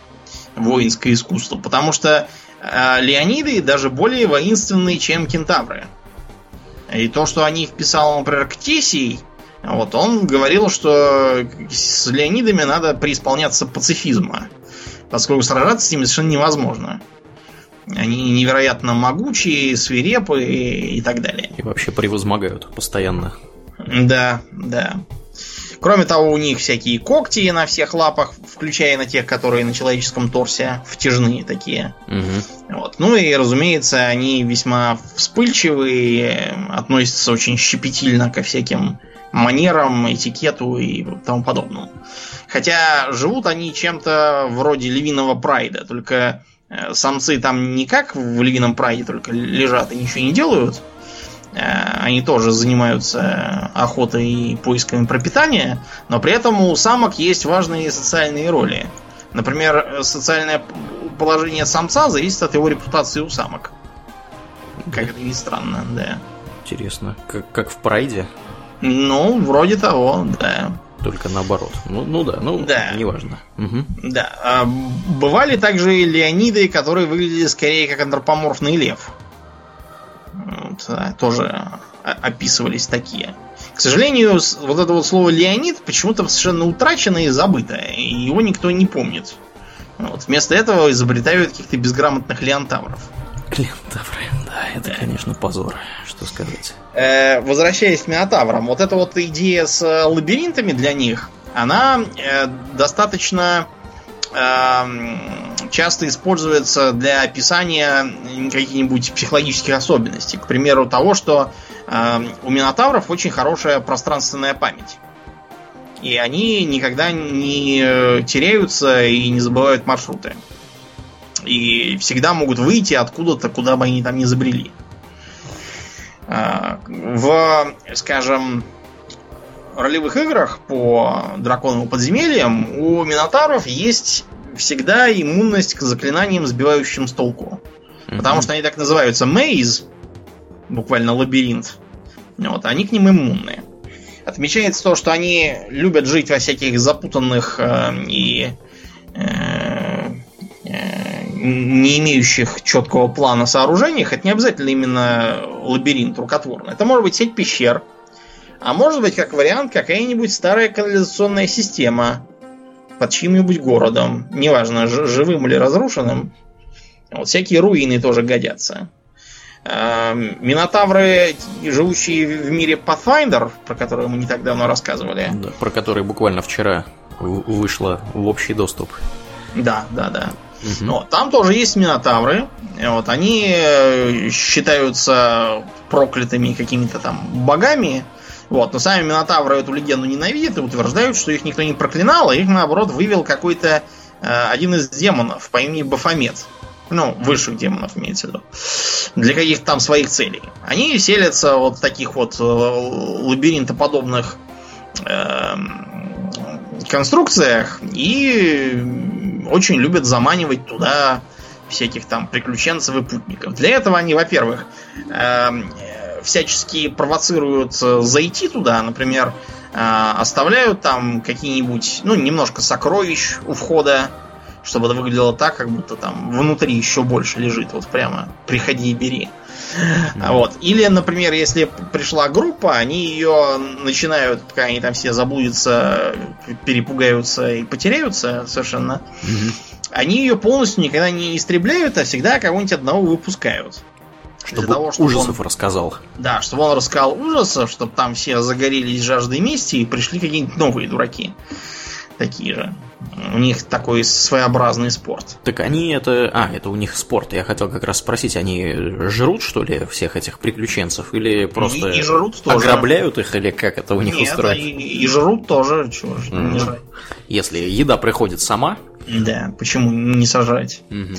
воинское искусство. Потому что э, Леониды даже более воинственные, чем кентавры. И то, что о них писал, например, Ктесий, вот он говорил, что с Леонидами надо преисполняться пацифизма поскольку сражаться с ними совершенно невозможно. Они невероятно могучие, свирепые и так далее. И вообще превозмогают постоянно. Да, да. Кроме того, у них всякие когти на всех лапах, включая на тех, которые на человеческом торсе, втяжные такие. Угу. Вот. Ну и, разумеется, они весьма вспыльчивые, относятся очень щепетильно ко всяким манерам, этикету и тому подобному. Хотя живут они чем-то вроде львиного прайда, только э, самцы там не как в львином прайде, только лежат и ничего не делают. Э, они тоже занимаются охотой и поисками пропитания, но при этом у самок есть важные социальные роли. Например, социальное положение самца зависит от его репутации у самок. Как это ни странно, да. Интересно. Как, как в прайде? Ну, вроде того, да. Только наоборот. Ну, ну да, ну да. неважно. Угу. Да. А, бывали также и леониды, которые выглядели скорее как антропоморфный лев. Вот, да, тоже описывались такие. К сожалению, вот это вот слово Леонид почему-то совершенно утрачено и забыто. И его никто не помнит. Вот. Вместо этого изобретают каких-то безграмотных леонтавров. Леонтавры, да, это, конечно, позор, что сказать. Э, возвращаясь к Минотаврам, вот эта вот идея с э, лабиринтами для них, она э, достаточно э, часто используется для описания каких-нибудь психологических особенностей. К примеру, того, что э, у Минотавров очень хорошая пространственная память. И они никогда не э, теряются и не забывают маршруты и всегда могут выйти откуда-то, куда бы они там не забрели. А, в, скажем, ролевых играх по драконовым подземельям у Минотавров есть всегда иммунность к заклинаниям, сбивающим с толку. Потому что они так называются мейз, буквально лабиринт. Вот, они к ним иммунны. Отмечается то, что они любят жить во всяких запутанных э, и э, э, не имеющих четкого плана сооружениях. Это не обязательно именно лабиринт рукотворный. Это может быть сеть пещер. А может быть, как вариант, какая-нибудь старая канализационная система под чьим-нибудь городом. Неважно, живым или разрушенным. Вот всякие руины тоже годятся. Эм, Минотавры, живущие в мире Pathfinder, про который мы не так давно рассказывали. Да, про который буквально вчера вышло в общий доступ. Да, да, да. Но там тоже есть минотавры. Вот, они э, считаются проклятыми какими-то там богами. Вот, но сами минотавры эту легенду ненавидят и утверждают, что их никто не проклинал, а их наоборот вывел какой-то э, один из демонов по имени Бафомет. Ну, высших демонов имеется в виду. Для каких-то там своих целей. Они селятся вот в таких вот э, лабиринтоподобных э, конструкциях и очень любят заманивать туда всяких там приключенцев и путников. Для этого они, во-первых, э, всячески провоцируют зайти туда, например, э, оставляют там какие-нибудь, ну, немножко сокровищ у входа, чтобы это выглядело так, как будто там внутри еще больше лежит. Вот прямо приходи и бери. Mm-hmm. Вот. Или, например, если пришла группа, они ее начинают, пока они там все заблудятся, перепугаются и потеряются совершенно, mm-hmm. они ее полностью никогда не истребляют, а всегда кого-нибудь одного выпускают. Чтобы Для того, чтобы ужасов он, рассказал. Да, чтобы он рассказал ужасов, чтобы там все загорелись жаждой мести и пришли какие-нибудь новые дураки. Такие же. У них такой своеобразный спорт. Так они это... А, это у них спорт. Я хотел как раз спросить, они жрут, что ли, всех этих приключенцев? Или просто и, и жрут тоже. ограбляют их, или как это у них Нет, устроено? И, и жрут тоже, чего же mm. не жрать. Если еда приходит сама... Да, почему не сажать? Угу.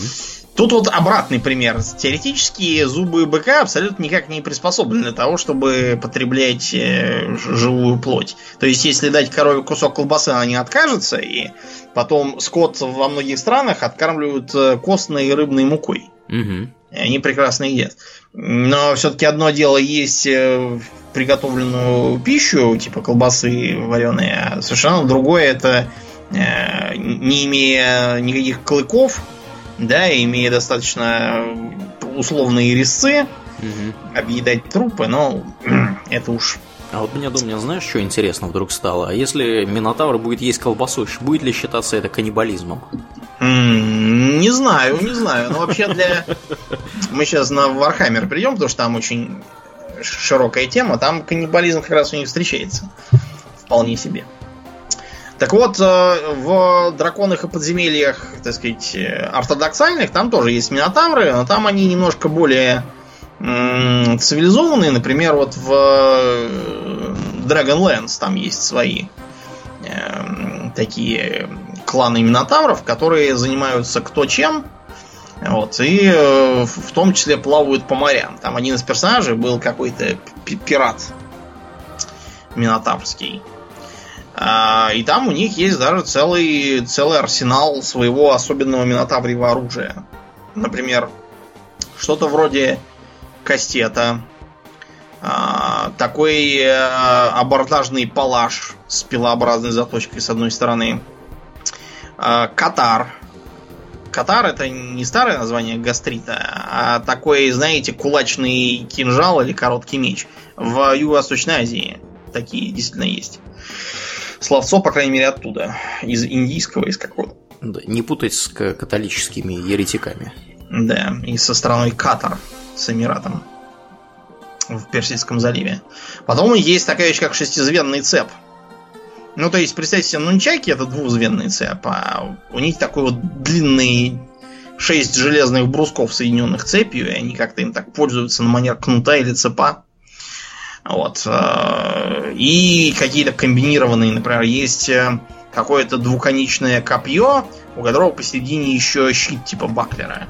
Тут вот обратный пример. Теоретически зубы быка абсолютно никак не приспособлены для того, чтобы потреблять э, живую плоть. То есть, если дать корове кусок колбасы, она не откажется, и потом скот во многих странах откармливают э, костной и рыбной мукой. Угу. И они прекрасно едят. Но все-таки одно дело есть э, приготовленную пищу, типа колбасы вареные, а совершенно другое это не имея никаких клыков, да, имея достаточно условные резцы, угу. объедать трупы, но это уж а вот мне думаю, знаешь, что интересно вдруг стало? А если Минотавр будет есть колбасу, будет ли считаться это каннибализмом? Не знаю, не знаю. Но вообще для... Мы сейчас на Вархаммер придем, потому что там очень широкая тема. Там каннибализм как раз у них встречается. Вполне себе. Так вот, э, в драконах и подземельях, так сказать, э, ортодоксальных, там тоже есть минотавры, но там они немножко более цивилизованные. Например, вот в э, Dragonlance там есть свои такие кланы минотавров, которые занимаются кто чем. Вот, и в том числе плавают по морям. Там один из персонажей был какой-то пират минотаврский. А, и там у них есть даже целый, целый арсенал своего особенного минотаврьего оружия. Например, что-то вроде кастета, а, такой э, абордажный палаш с пилообразной заточкой с одной стороны, а, катар. Катар это не старое название гастрита, а такой, знаете, кулачный кинжал или короткий меч. В Юго-Восточной Азии такие действительно есть словцо, по крайней мере, оттуда, из индийского, из какого-то. Да, не путать с католическими еретиками. Да, и со страной Катар, с Эмиратом в Персидском заливе. Потом есть такая вещь, как шестизвенный цеп. Ну, то есть, представьте себе, нунчаки это двузвенный цеп, а у них такой вот длинный шесть железных брусков, соединенных цепью, и они как-то им так пользуются на манер кнута или цепа. Вот. Э, и какие-то комбинированные, например, есть э, какое-то двухконечное копье, у которого посередине еще щит типа баклера.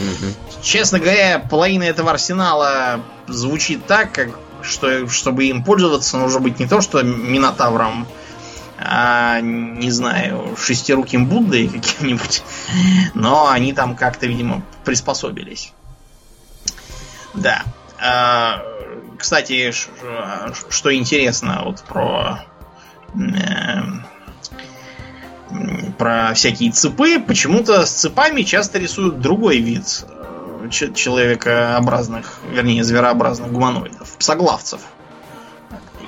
Угу. Честно говоря, половина этого арсенала звучит так, как что, чтобы им пользоваться, нужно быть не то, что минотавром а, не знаю, шестируким Буддой каким-нибудь. Но они там как-то, видимо, приспособились. Да. Кстати, что интересно вот про э, про всякие цепы, почему-то с цепами часто рисуют другой вид э, человекообразных, вернее, зверообразных гуманоидов, псоглавцев.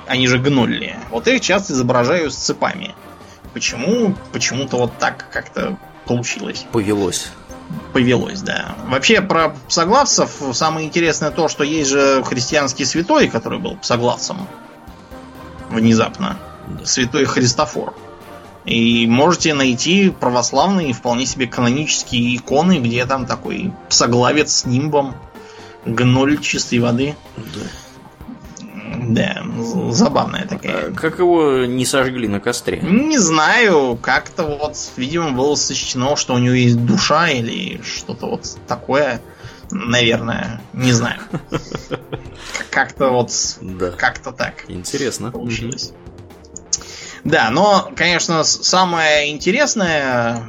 Они же гнули. Вот их часто изображают с цепами. Почему? Почему-то вот так как-то получилось. Повелось. Повелось, да. Вообще, про псоглавцев самое интересное то, что есть же христианский святой, который был псоглавцем. Внезапно. Святой Христофор. И можете найти православные вполне себе канонические иконы, где там такой псоглавец с нимбом, гноль чистой воды. Да. Да, забавная такая. А как его не сожгли на костре? Не знаю, как-то вот, видимо, было сочтено, что у него есть душа или что-то вот такое. Наверное, не знаю. Как-то вот, да. как-то так. Интересно. Получилось. Да, но, конечно, самая интересная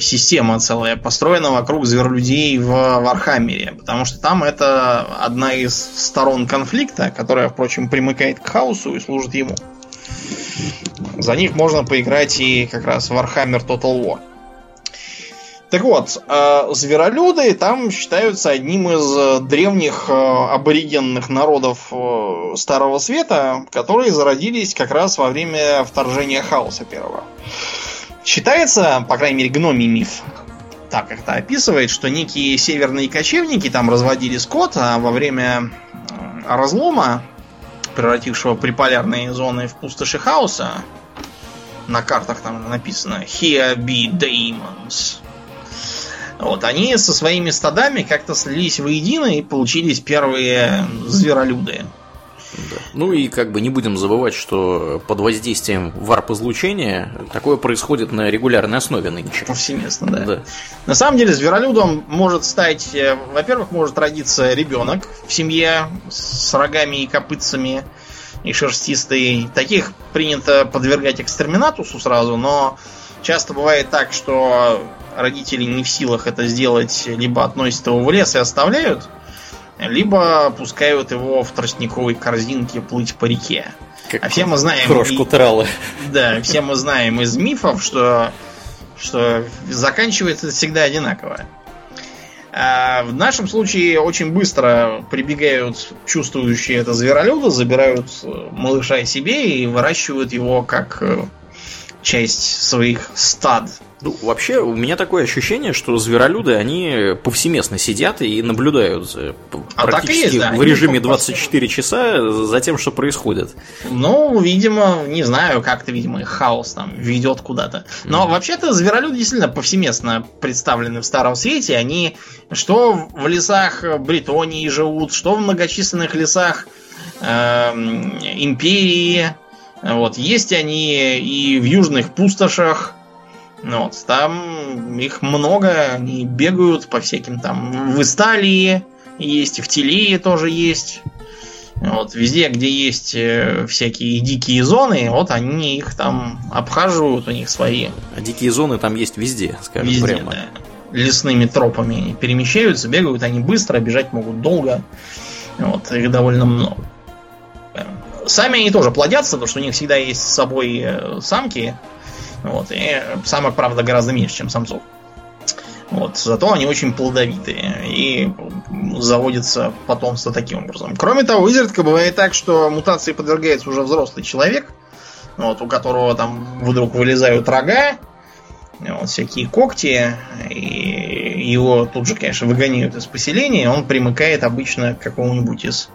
система целая построена вокруг зверолюдей в Вархаммере, потому что там это одна из сторон конфликта, которая, впрочем, примыкает к хаосу и служит ему. За них можно поиграть и как раз Warhammer Total War. Так вот, э, зверолюды там считаются одним из э, древних э, аборигенных народов Старого Света, которые зародились как раз во время вторжения хаоса первого. Считается, по крайней мере, гномий миф, так как это описывает, что некие северные кочевники там разводили скот, а во время разлома, превратившего приполярные зоны в пустоши хаоса, на картах там написано «Here be demons», вот, они со своими стадами как-то слились воедино и получились первые зверолюды. Да. Ну и как бы не будем забывать, что под воздействием варп-излучения такое происходит на регулярной основе нынче. Повсеместно, да. да. На самом деле зверолюдом может стать, э, во-первых, может родиться ребенок в семье с рогами и копытцами и шерстистой. Таких принято подвергать экстерминатусу сразу, но часто бывает так, что родители не в силах это сделать, либо относят его в лес и оставляют, либо пускают его в тростниковой корзинке плыть по реке. Как а все мы знаем... Крошку тралы. Да, все мы знаем из мифов, что, что заканчивается всегда одинаково. А в нашем случае очень быстро прибегают чувствующие это зверолюды, забирают малыша себе и выращивают его как э, часть своих стад. Ну, вообще, у меня такое ощущение, что зверолюды, они повсеместно сидят и наблюдают а практически есть, да. в режиме 24 часа за тем, что происходит. Ну, видимо, не знаю, как-то, видимо, их хаос там ведет куда-то. Но mm-hmm. вообще-то зверолюды действительно повсеместно представлены в Старом Свете. Они что в лесах Бретонии живут, что в многочисленных лесах э, Империи. Вот, есть они и в южных пустошах, ну вот, там их много, они бегают по всяким там в Исталии есть, в Телее тоже есть. Вот, везде, где есть э, всякие дикие зоны, вот они их там обхаживают, у них свои. А дикие зоны там есть везде, скажем везде, прямо. Да. Лесными тропами они перемещаются, бегают они быстро, бежать могут долго. Вот, их довольно много. Сами они тоже плодятся, потому что у них всегда есть с собой э, самки, вот, и самок, правда, гораздо меньше, чем самцов. Вот, зато они очень плодовитые и заводится потомство таким образом. Кроме того, изредка бывает так, что мутации подвергается уже взрослый человек, вот, у которого там вдруг вылезают рога, вот, всякие когти, и его тут же, конечно, выгоняют из поселения, он примыкает обычно к какому-нибудь из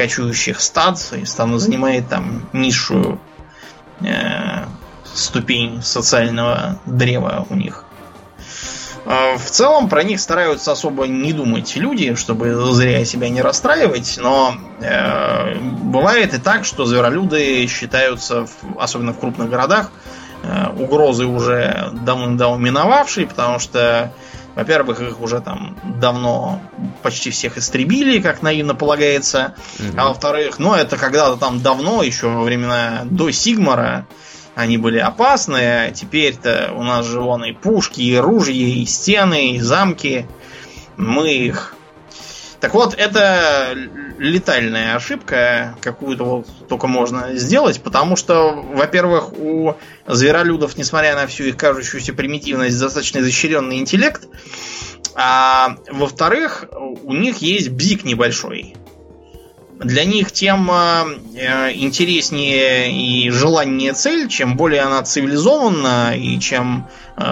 кочующих стад, там занимает там низшую э, ступень социального древа у них. А, в целом про них стараются особо не думать люди, чтобы зря себя не расстраивать, но э, бывает и так, что зверолюды считаются, особенно в крупных городах, э, угрозы уже давно-давно миновавшие, потому что, во-первых, их уже там давно почти всех истребили, как наивно полагается, mm-hmm. а во-вторых, ну это когда-то там давно, еще во времена до Сигмара, они были опасны, а теперь-то у нас же вон и пушки, и ружья, и стены, и замки. Мы их... Так вот, это летальная ошибка, какую-то вот только можно сделать, потому что, во-первых, у зверолюдов, несмотря на всю их кажущуюся примитивность, достаточно изощренный интеллект, а во-вторых, у них есть бзик небольшой. Для них тем э, интереснее и желаннее цель, чем более она цивилизована и чем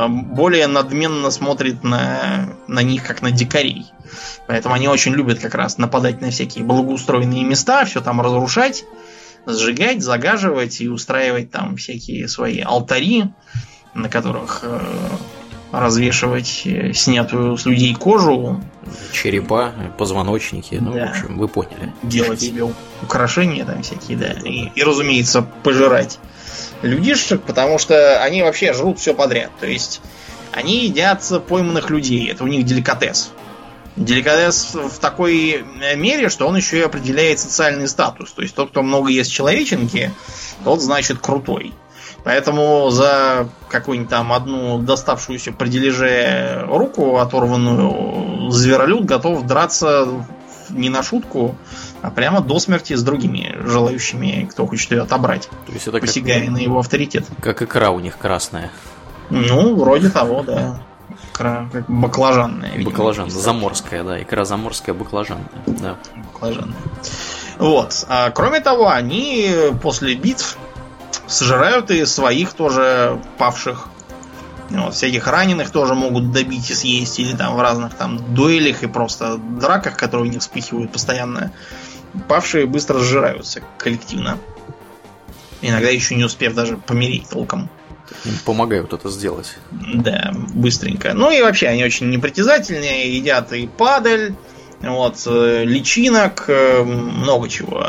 более надменно смотрит на, на них, как на дикарей. Поэтому они очень любят как раз нападать на всякие благоустроенные места, все там разрушать, сжигать, загаживать и устраивать там всякие свои алтари, на которых э, развешивать э, снятую с людей кожу. Черепа, позвоночники, ну, да. в общем, вы поняли. Делать себе украшения там всякие, да. И, и, разумеется, пожирать людишек, потому что они вообще жрут все подряд. То есть они едят пойманных людей, это у них деликатес. Деликатес в такой мере, что он еще и определяет социальный статус. То есть тот, кто много ест человеченки, тот значит крутой. Поэтому за какую-нибудь там одну доставшуюся при руку оторванную зверолюд готов драться не на шутку, а прямо до смерти с другими желающими, кто хочет ее отобрать. То есть это посягая как, на его авторитет. Как икра у них красная. Ну, вроде того, да. Икра как баклажанная. Видимо, баклажан, заморская, да. Икра заморская, баклажанная. Да. Баклажанная. Вот. А, кроме того, они после битв сожирают и своих тоже павших. Вот, всяких раненых тоже могут добить и съесть, или там в разных там дуэлях и просто драках, которые у них вспыхивают постоянно. Павшие быстро сжираются коллективно. Иногда еще не успев даже помереть толком. Им помогают это сделать. Да, быстренько. Ну и вообще они очень непритязательные, едят и падаль, вот, э, личинок, э, много чего.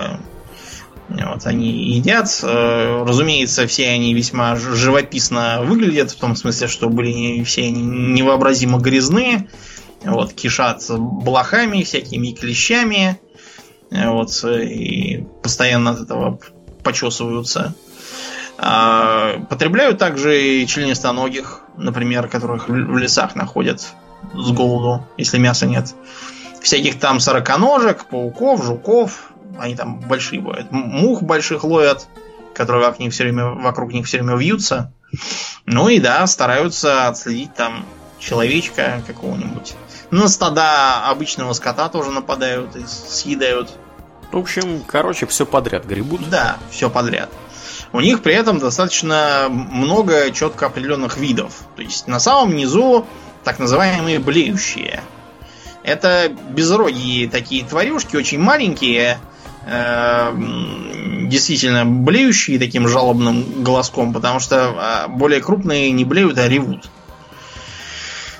Вот, они едят. Э, разумеется, все они весьма живописно выглядят, в том смысле, что были все они невообразимо грязные. Вот, кишат блохами, всякими клещами. Вот, и постоянно от этого почесываются. А, потребляют также и членистоногих, например, которых в лесах находят с голоду, если мяса нет. Всяких там сороконожек, пауков, жуков, они там большие бывают. Мух больших ловят, которые вокруг них все время, вокруг них все время вьются. Ну и да, стараются отследить там человечка какого-нибудь. На стада обычного скота тоже нападают и съедают. В общем, короче, все подряд гребут. Да, все подряд. У них при этом достаточно много четко определенных видов. То есть на самом низу так называемые блеющие. Это безрогие такие тварюшки, очень маленькие, действительно блеющие таким жалобным голоском, потому что а, более крупные не блеют, а ревут.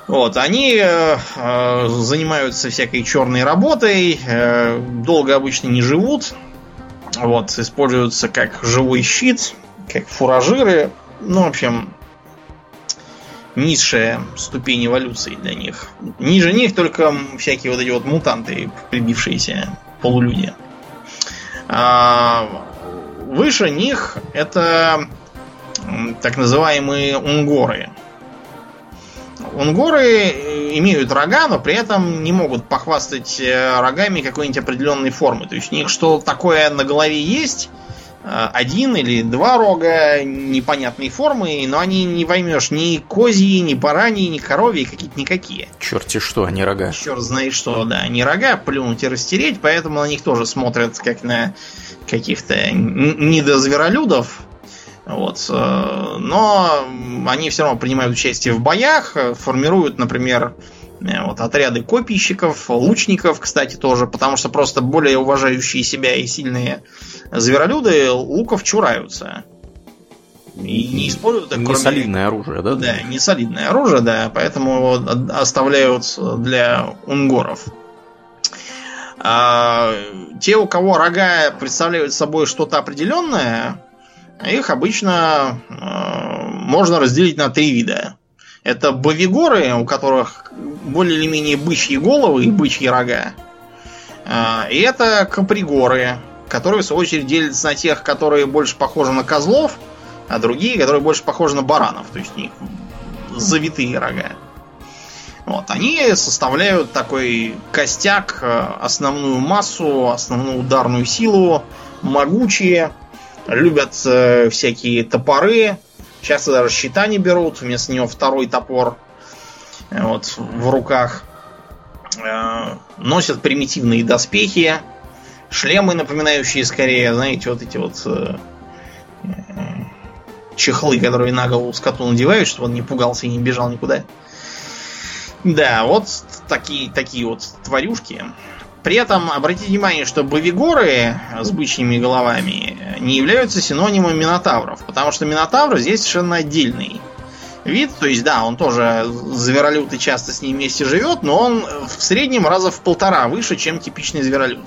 Вот, они э, э, занимаются всякой черной работой, э, долго обычно не живут, вот, используются как живой щит, как фуражиры, ну, в общем, низшая ступень эволюции для них. Ниже них только всякие вот эти вот мутанты, прибившиеся полулюди. Выше них это так называемые унгоры. Унгоры э, имеют рога, но при этом не могут похвастать э, рогами какой-нибудь определенной формы. То есть у них что такое на голове есть, один или два рога непонятной формы, но они не поймешь ни козьи, ни бараньи, ни коровьи, какие-то никакие. Черти что, они рога. Черт знает что, да, они рога, плюнуть и растереть, поэтому на них тоже смотрят как на каких-то недозверолюдов. Вот. Э, но они все равно принимают участие в боях, формируют, например, э, вот, отряды копийщиков, лучников, кстати, тоже, потому что просто более уважающие себя и сильные зверолюды луков чураются. И не используют Не кроме... солидное оружие, да? Да, не солидное оружие, да, поэтому его оставляют для унгоров. А, те, у кого рога представляют собой что-то определенное, их обычно э, можно разделить на три вида. Это бовигоры, у которых более или менее бычьи головы и бычьи рога. Э, и это капригоры, которые, в свою очередь, делятся на тех, которые больше похожи на козлов, а другие, которые больше похожи на баранов, то есть у них завитые рога. Вот, они составляют такой костяк, э, основную массу, основную ударную силу, могучие, любят э, всякие топоры, часто даже щита не берут, вместо него второй топор э, вот, в руках. Э, носят примитивные доспехи, шлемы, напоминающие скорее, знаете, вот эти вот э, чехлы, которые на голову скоту надевают, чтобы он не пугался и не бежал никуда. Да, вот такие, такие вот тварюшки. При этом обратите внимание, что бовигоры с бычьими головами не являются синонимом минотавров, потому что минотавр здесь совершенно отдельный вид. То есть, да, он тоже зверолюд и часто с ним вместе живет, но он в среднем раза в полтора выше, чем типичный зверолюд.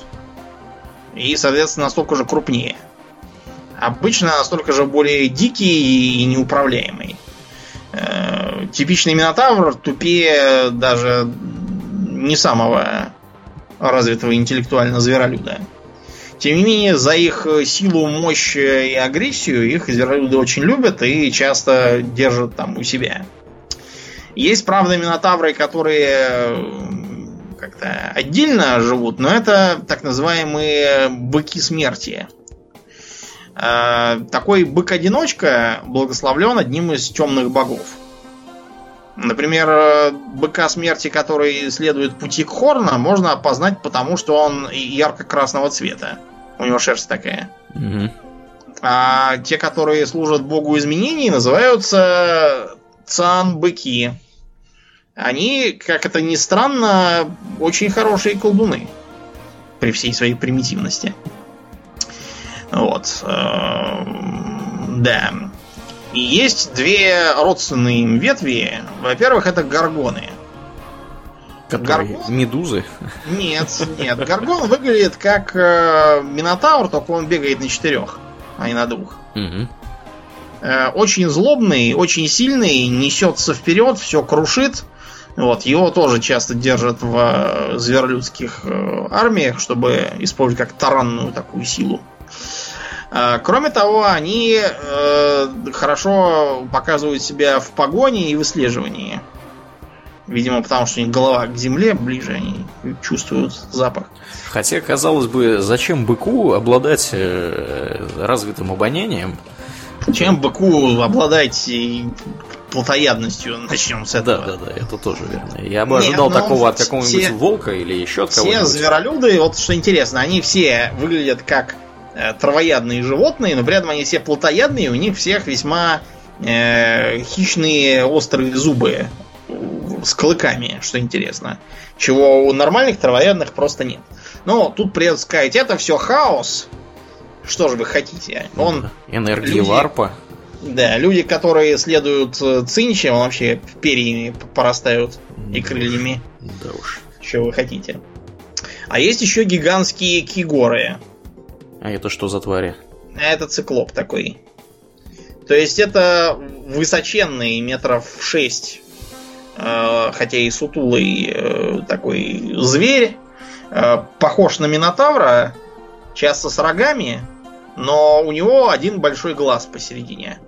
И, соответственно, настолько же крупнее. Обычно настолько же более дикий и неуправляемый. Э, типичный минотавр тупее даже не самого развитого интеллектуально зверолюда. Тем не менее, за их силу, мощь и агрессию их зверолюды очень любят и часто держат там у себя. Есть, правда, минотавры, которые как-то отдельно живут, но это так называемые быки смерти. Э, такой бык-одиночка благословлен одним из темных богов. Например, э, быка смерти, который следует пути Хорна, можно опознать потому, что он ярко-красного цвета. У него шерсть такая. Угу. А те, которые служат богу изменений, называются цан-быки. Они, как это ни странно, очень хорошие колдуны. При всей своей примитивности. Вот. Эм, да. И есть две родственные им ветви. Во-первых, это горгоны. Которые Гаргон... медузы? Нет, нет. Гаргон выглядит как э, Минотавр, только он бегает на четырех, а не на двух. Угу. Э, очень злобный, очень сильный, несется вперед, все крушит. Вот, его тоже часто держат в э, зверолюдских э, армиях, чтобы использовать как таранную такую силу. А, кроме того, они э, хорошо показывают себя в погоне и выслеживании. Видимо, потому что у них голова к земле ближе, они чувствуют запах. Хотя, казалось бы, зачем быку обладать э, развитым обонянием? Чем быку обладать плотоядностью, начнем с этого. Да, да, да, это тоже верно. Я бы ожидал Нет, ну, такого от какого-нибудь волка или еще от кого-нибудь. Все зверолюды, вот что интересно, они все выглядят как Э, травоядные животные, но при этом они все плотоядные, у них всех весьма э, хищные острые зубы с клыками, что интересно. Чего у нормальных травоядных просто нет. Но тут придется сказать, это все хаос. Что же вы хотите? Он... Энергия люди, варпа. Да, люди, которые следуют э, цинче, он вообще перьями порастают и крыльями. Да уж. Что вы хотите? А есть еще гигантские кигоры. А это что за твари? Это циклоп такой. То есть это высоченный метров 6, э, хотя и сутулый э, такой зверь. Э, похож на Минотавра, часто с рогами, но у него один большой глаз посередине.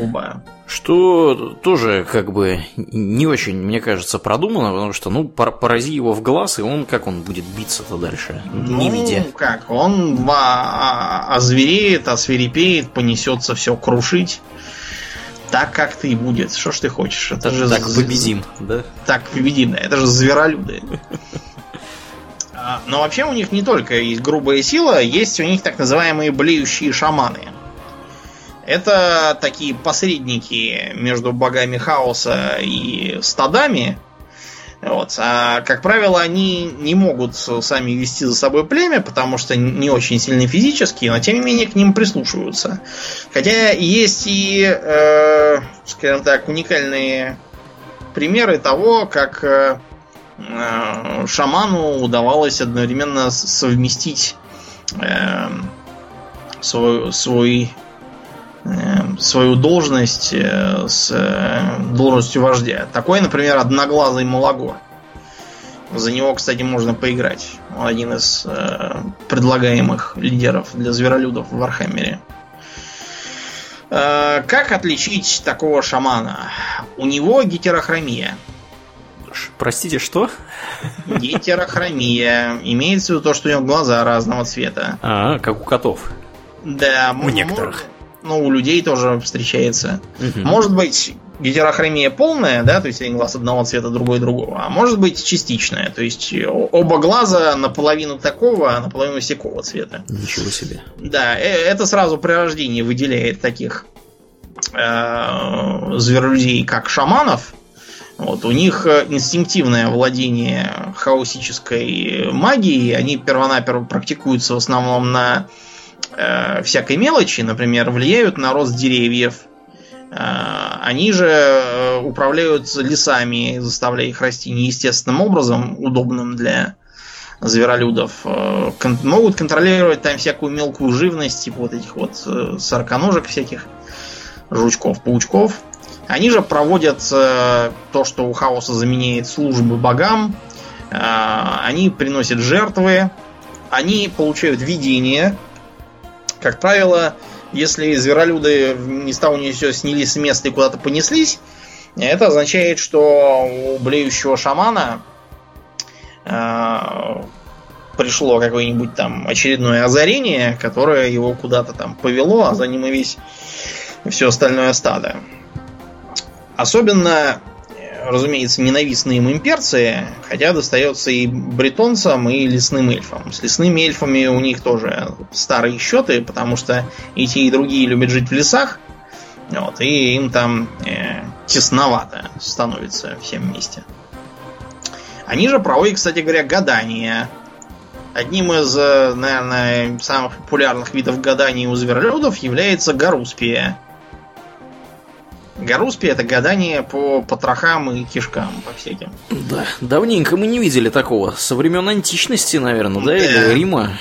Оба. Что тоже как бы не очень, мне кажется, продумано, потому что, ну, порази его в глаз, и он, как он будет биться-то дальше, ну, не видя. как, он озвереет, освирепеет, понесется все крушить. Так как ты и будет. Что ж ты хочешь? Это так, же так з... победим, да? Так победим, да. Это же зверолюды. А, но вообще у них не только есть грубая сила, есть у них так называемые блеющие шаманы. Это такие посредники между богами хаоса и стадами. Вот. А, как правило, они не могут сами вести за собой племя, потому что не очень сильны физически, но тем не менее к ним прислушиваются. Хотя есть и, э, скажем так, уникальные примеры того, как э, шаману удавалось одновременно совместить э, свой, свой свою должность э, с э, должностью вождя. Такой, например, одноглазый Малагор. За него, кстати, можно поиграть. Он один из э, предлагаемых лидеров для зверолюдов в Вархаммере. Э, как отличить такого шамана? У него гетерохромия. Простите, что? Гетерохромия. Имеется в виду то, что у него глаза разного цвета. А, как у котов. Да. У некоторых. Ну, у людей тоже встречается. Угу. Может быть, гетерохромия полная, да, то есть один глаз одного цвета, другой другого, а может быть частичная, то есть оба глаза наполовину такого, а наполовину всякого цвета. Ничего себе. Да, э, это сразу при рождении выделяет таких э, зверолюдей, как шаманов. Вот, у них инстинктивное владение хаосической магией, они первонаперво практикуются в основном на э, всякой мелочи, например, влияют на рост деревьев, э, они же э, управляют лесами, заставляя их расти неестественным образом, удобным для зверолюдов. Э, кон- могут контролировать там всякую мелкую живность, типа вот этих вот э, сороконожек всяких, жучков, паучков. Они же проводят э, то, что у хаоса заменяет службы богам. Э, они приносят жертвы. Они получают видение, как правило, если зверолюды ни с того ни с снялись с места и куда-то понеслись, это означает, что у блеющего шамана э, пришло какое-нибудь там очередное озарение, которое его куда-то там повело, а за ним и весь все остальное стадо. Особенно разумеется, ненавистные им имперцы, хотя достается и бретонцам, и лесным эльфам. С лесными эльфами у них тоже старые счеты, потому что и те, и другие любят жить в лесах, вот, и им там э, тесновато становится всем вместе. Они же проводят, кстати говоря, гадания. Одним из, наверное, самых популярных видов гаданий у зверолюдов является гаруспия. Гаруспи это гадание по потрохам и кишкам, по всяким. Да, давненько мы не видели такого. Со времен античности, наверное, да, да. или Рима.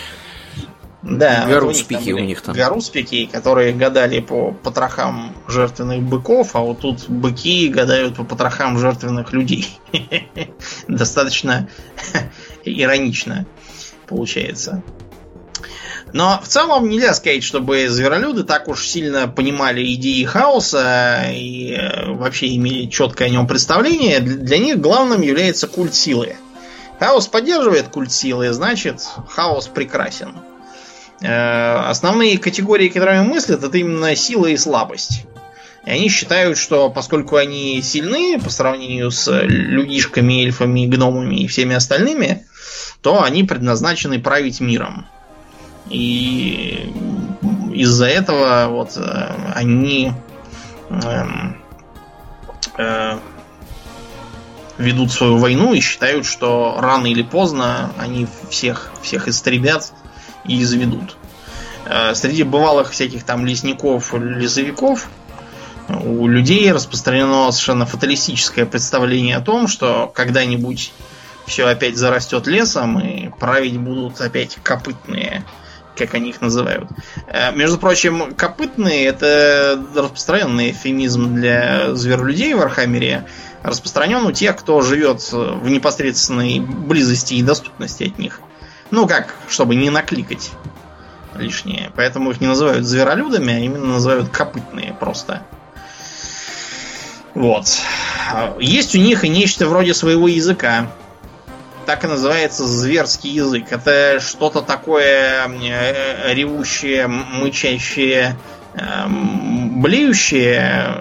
Да, гаруспики у них, у них там. Гаруспики, которые гадали по потрохам жертвенных быков, а вот тут быки гадают по потрохам жертвенных людей. Достаточно иронично получается. Но в целом нельзя сказать, чтобы зверолюды так уж сильно понимали идеи хаоса и вообще имели четкое о нем представление. Для них главным является культ силы. Хаос поддерживает культ силы, значит, хаос прекрасен. Основные категории, которыми мыслят, это именно сила и слабость. И они считают, что поскольку они сильны по сравнению с людишками, эльфами, гномами и всеми остальными, то они предназначены править миром. И из-за этого вот они э, э, ведут свою войну и считают, что рано или поздно они всех, всех истребят и изведут. Э, среди бывалых всяких там лесников, лесовиков у людей распространено совершенно фаталистическое представление о том, что когда-нибудь все опять зарастет лесом и править будут опять копытные как они их называют. Между прочим, копытные это распространенный эфемизм для зверолюдей в Архамере. Распространен у тех, кто живет в непосредственной близости и доступности от них. Ну как, чтобы не накликать лишнее. Поэтому их не называют зверолюдами, а именно называют копытные просто. Вот. Есть у них и нечто вроде своего языка так и называется зверский язык. Это что-то такое э, ревущее, мычащее, эм, блеющее,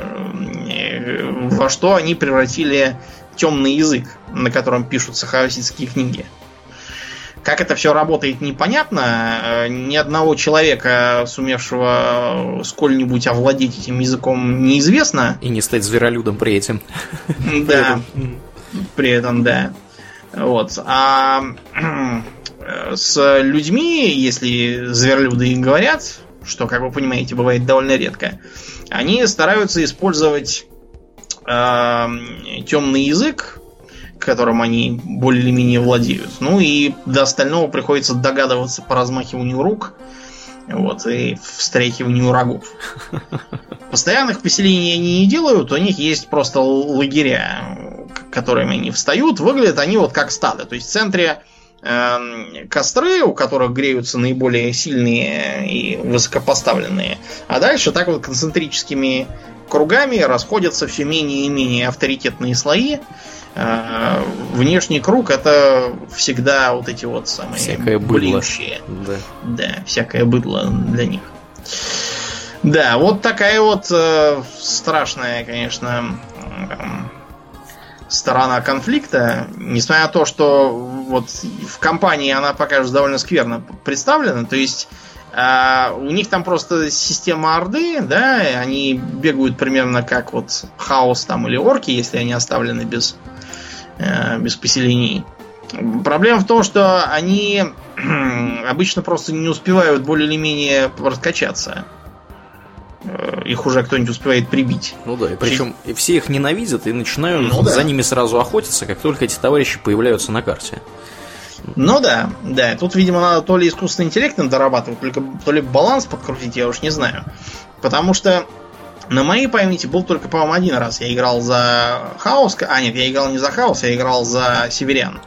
э, во что они превратили темный язык, на котором пишутся хаоситские книги. Как это все работает, непонятно. Э, ни одного человека, сумевшего сколь-нибудь овладеть этим языком, неизвестно. И не стать зверолюдом при этом. Да. При этом, да. Вот. А с людьми, если зверолюды говорят, что, как вы понимаете, бывает довольно редко, они стараются использовать э, темный язык, которым они более или менее владеют. Ну и до остального приходится догадываться по размахиванию рук вот, и встряхиванию рогов. Постоянных поселений они не делают, у них есть просто лагеря, которыми они встают. Выглядят они вот как стадо. То есть в центре э, костры, у которых греются наиболее сильные и высокопоставленные. А дальше так вот концентрическими кругами расходятся все менее и менее авторитетные слои. Э, внешний круг это всегда вот эти вот самые Всякое быдло. блюющие. Да. да, всякое быдло для них. Да, вот такая вот э, страшная, конечно, э, сторона конфликта. Несмотря на то, что вот в компании она пока что довольно скверно представлена, то есть э, у них там просто система Орды, да, они бегают примерно как вот хаос там или орки, если они оставлены без, э, без поселений. Проблема в том, что они обычно просто не успевают более или менее раскачаться. Э, их уже кто-нибудь успевает прибить. Ну да, и причем и все их ненавидят и начинают ну, за да. ними сразу охотиться, как только эти товарищи появляются на карте. Ну да, да. Тут, видимо, надо то ли искусственный интеллект дорабатывать, только, то ли баланс подкрутить, я уж не знаю. Потому что на моей памяти был только, по-моему, один раз. Я играл за Хаос. А, нет, я играл не за Хаос, я играл за Северян.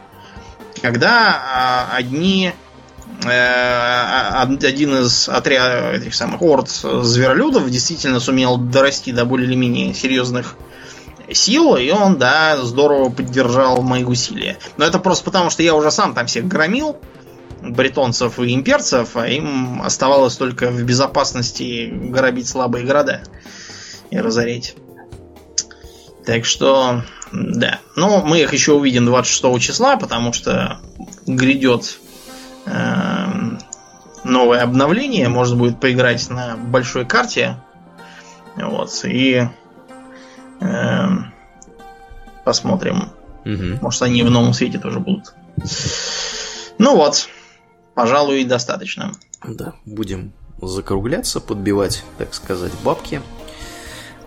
Когда а, одни один из отрядов этих самых орд зверолюдов действительно сумел дорасти до более или менее серьезных сил, и он, да, здорово поддержал мои усилия. Но это просто потому, что я уже сам там всех громил, бретонцев и имперцев, а им оставалось только в безопасности грабить слабые города и разореть. Так что, да. Но мы их еще увидим 26 числа, потому что грядет новое обновление. Можно будет поиграть на большой карте. Вот. И э, посмотрим. Угу. Может, они в новом свете тоже будут. Ну вот. Пожалуй, достаточно. Да, будем закругляться, подбивать, так сказать, бабки.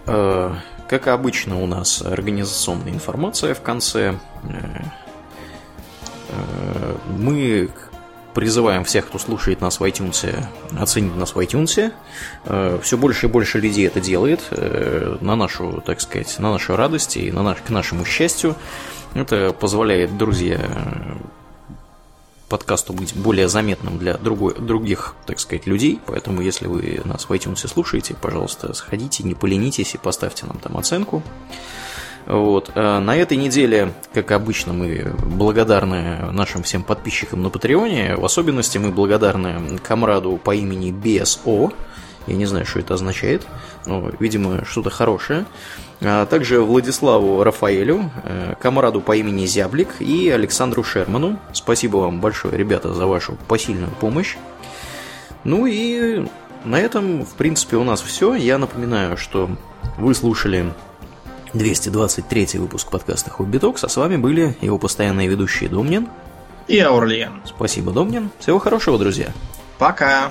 Э, как обычно, у нас организационная информация в конце. Э, э, мы призываем всех, кто слушает нас в iTunes, оценить нас в iTunes. Э, Все больше и больше людей это делает э, на нашу, так сказать, на нашу радость и на наш, к нашему счастью. Это позволяет, друзья, подкасту быть более заметным для другой, других, так сказать, людей. Поэтому, если вы нас в iTunes слушаете, пожалуйста, сходите, не поленитесь и поставьте нам там оценку. Вот. А на этой неделе, как обычно, мы благодарны нашим всем подписчикам на Патреоне. В особенности мы благодарны комраду по имени BSO. Я не знаю, что это означает, но, видимо, что-то хорошее. А также Владиславу Рафаэлю, э, комраду по имени Зяблик и Александру Шерману. Спасибо вам большое, ребята, за вашу посильную помощь. Ну и на этом, в принципе, у нас все. Я напоминаю, что вы слушали 223 выпуск подкаста Хобби Токс, а с вами были его постоянные ведущие Домнин и Аурлиен. Спасибо, Домнин. Всего хорошего, друзья. Пока.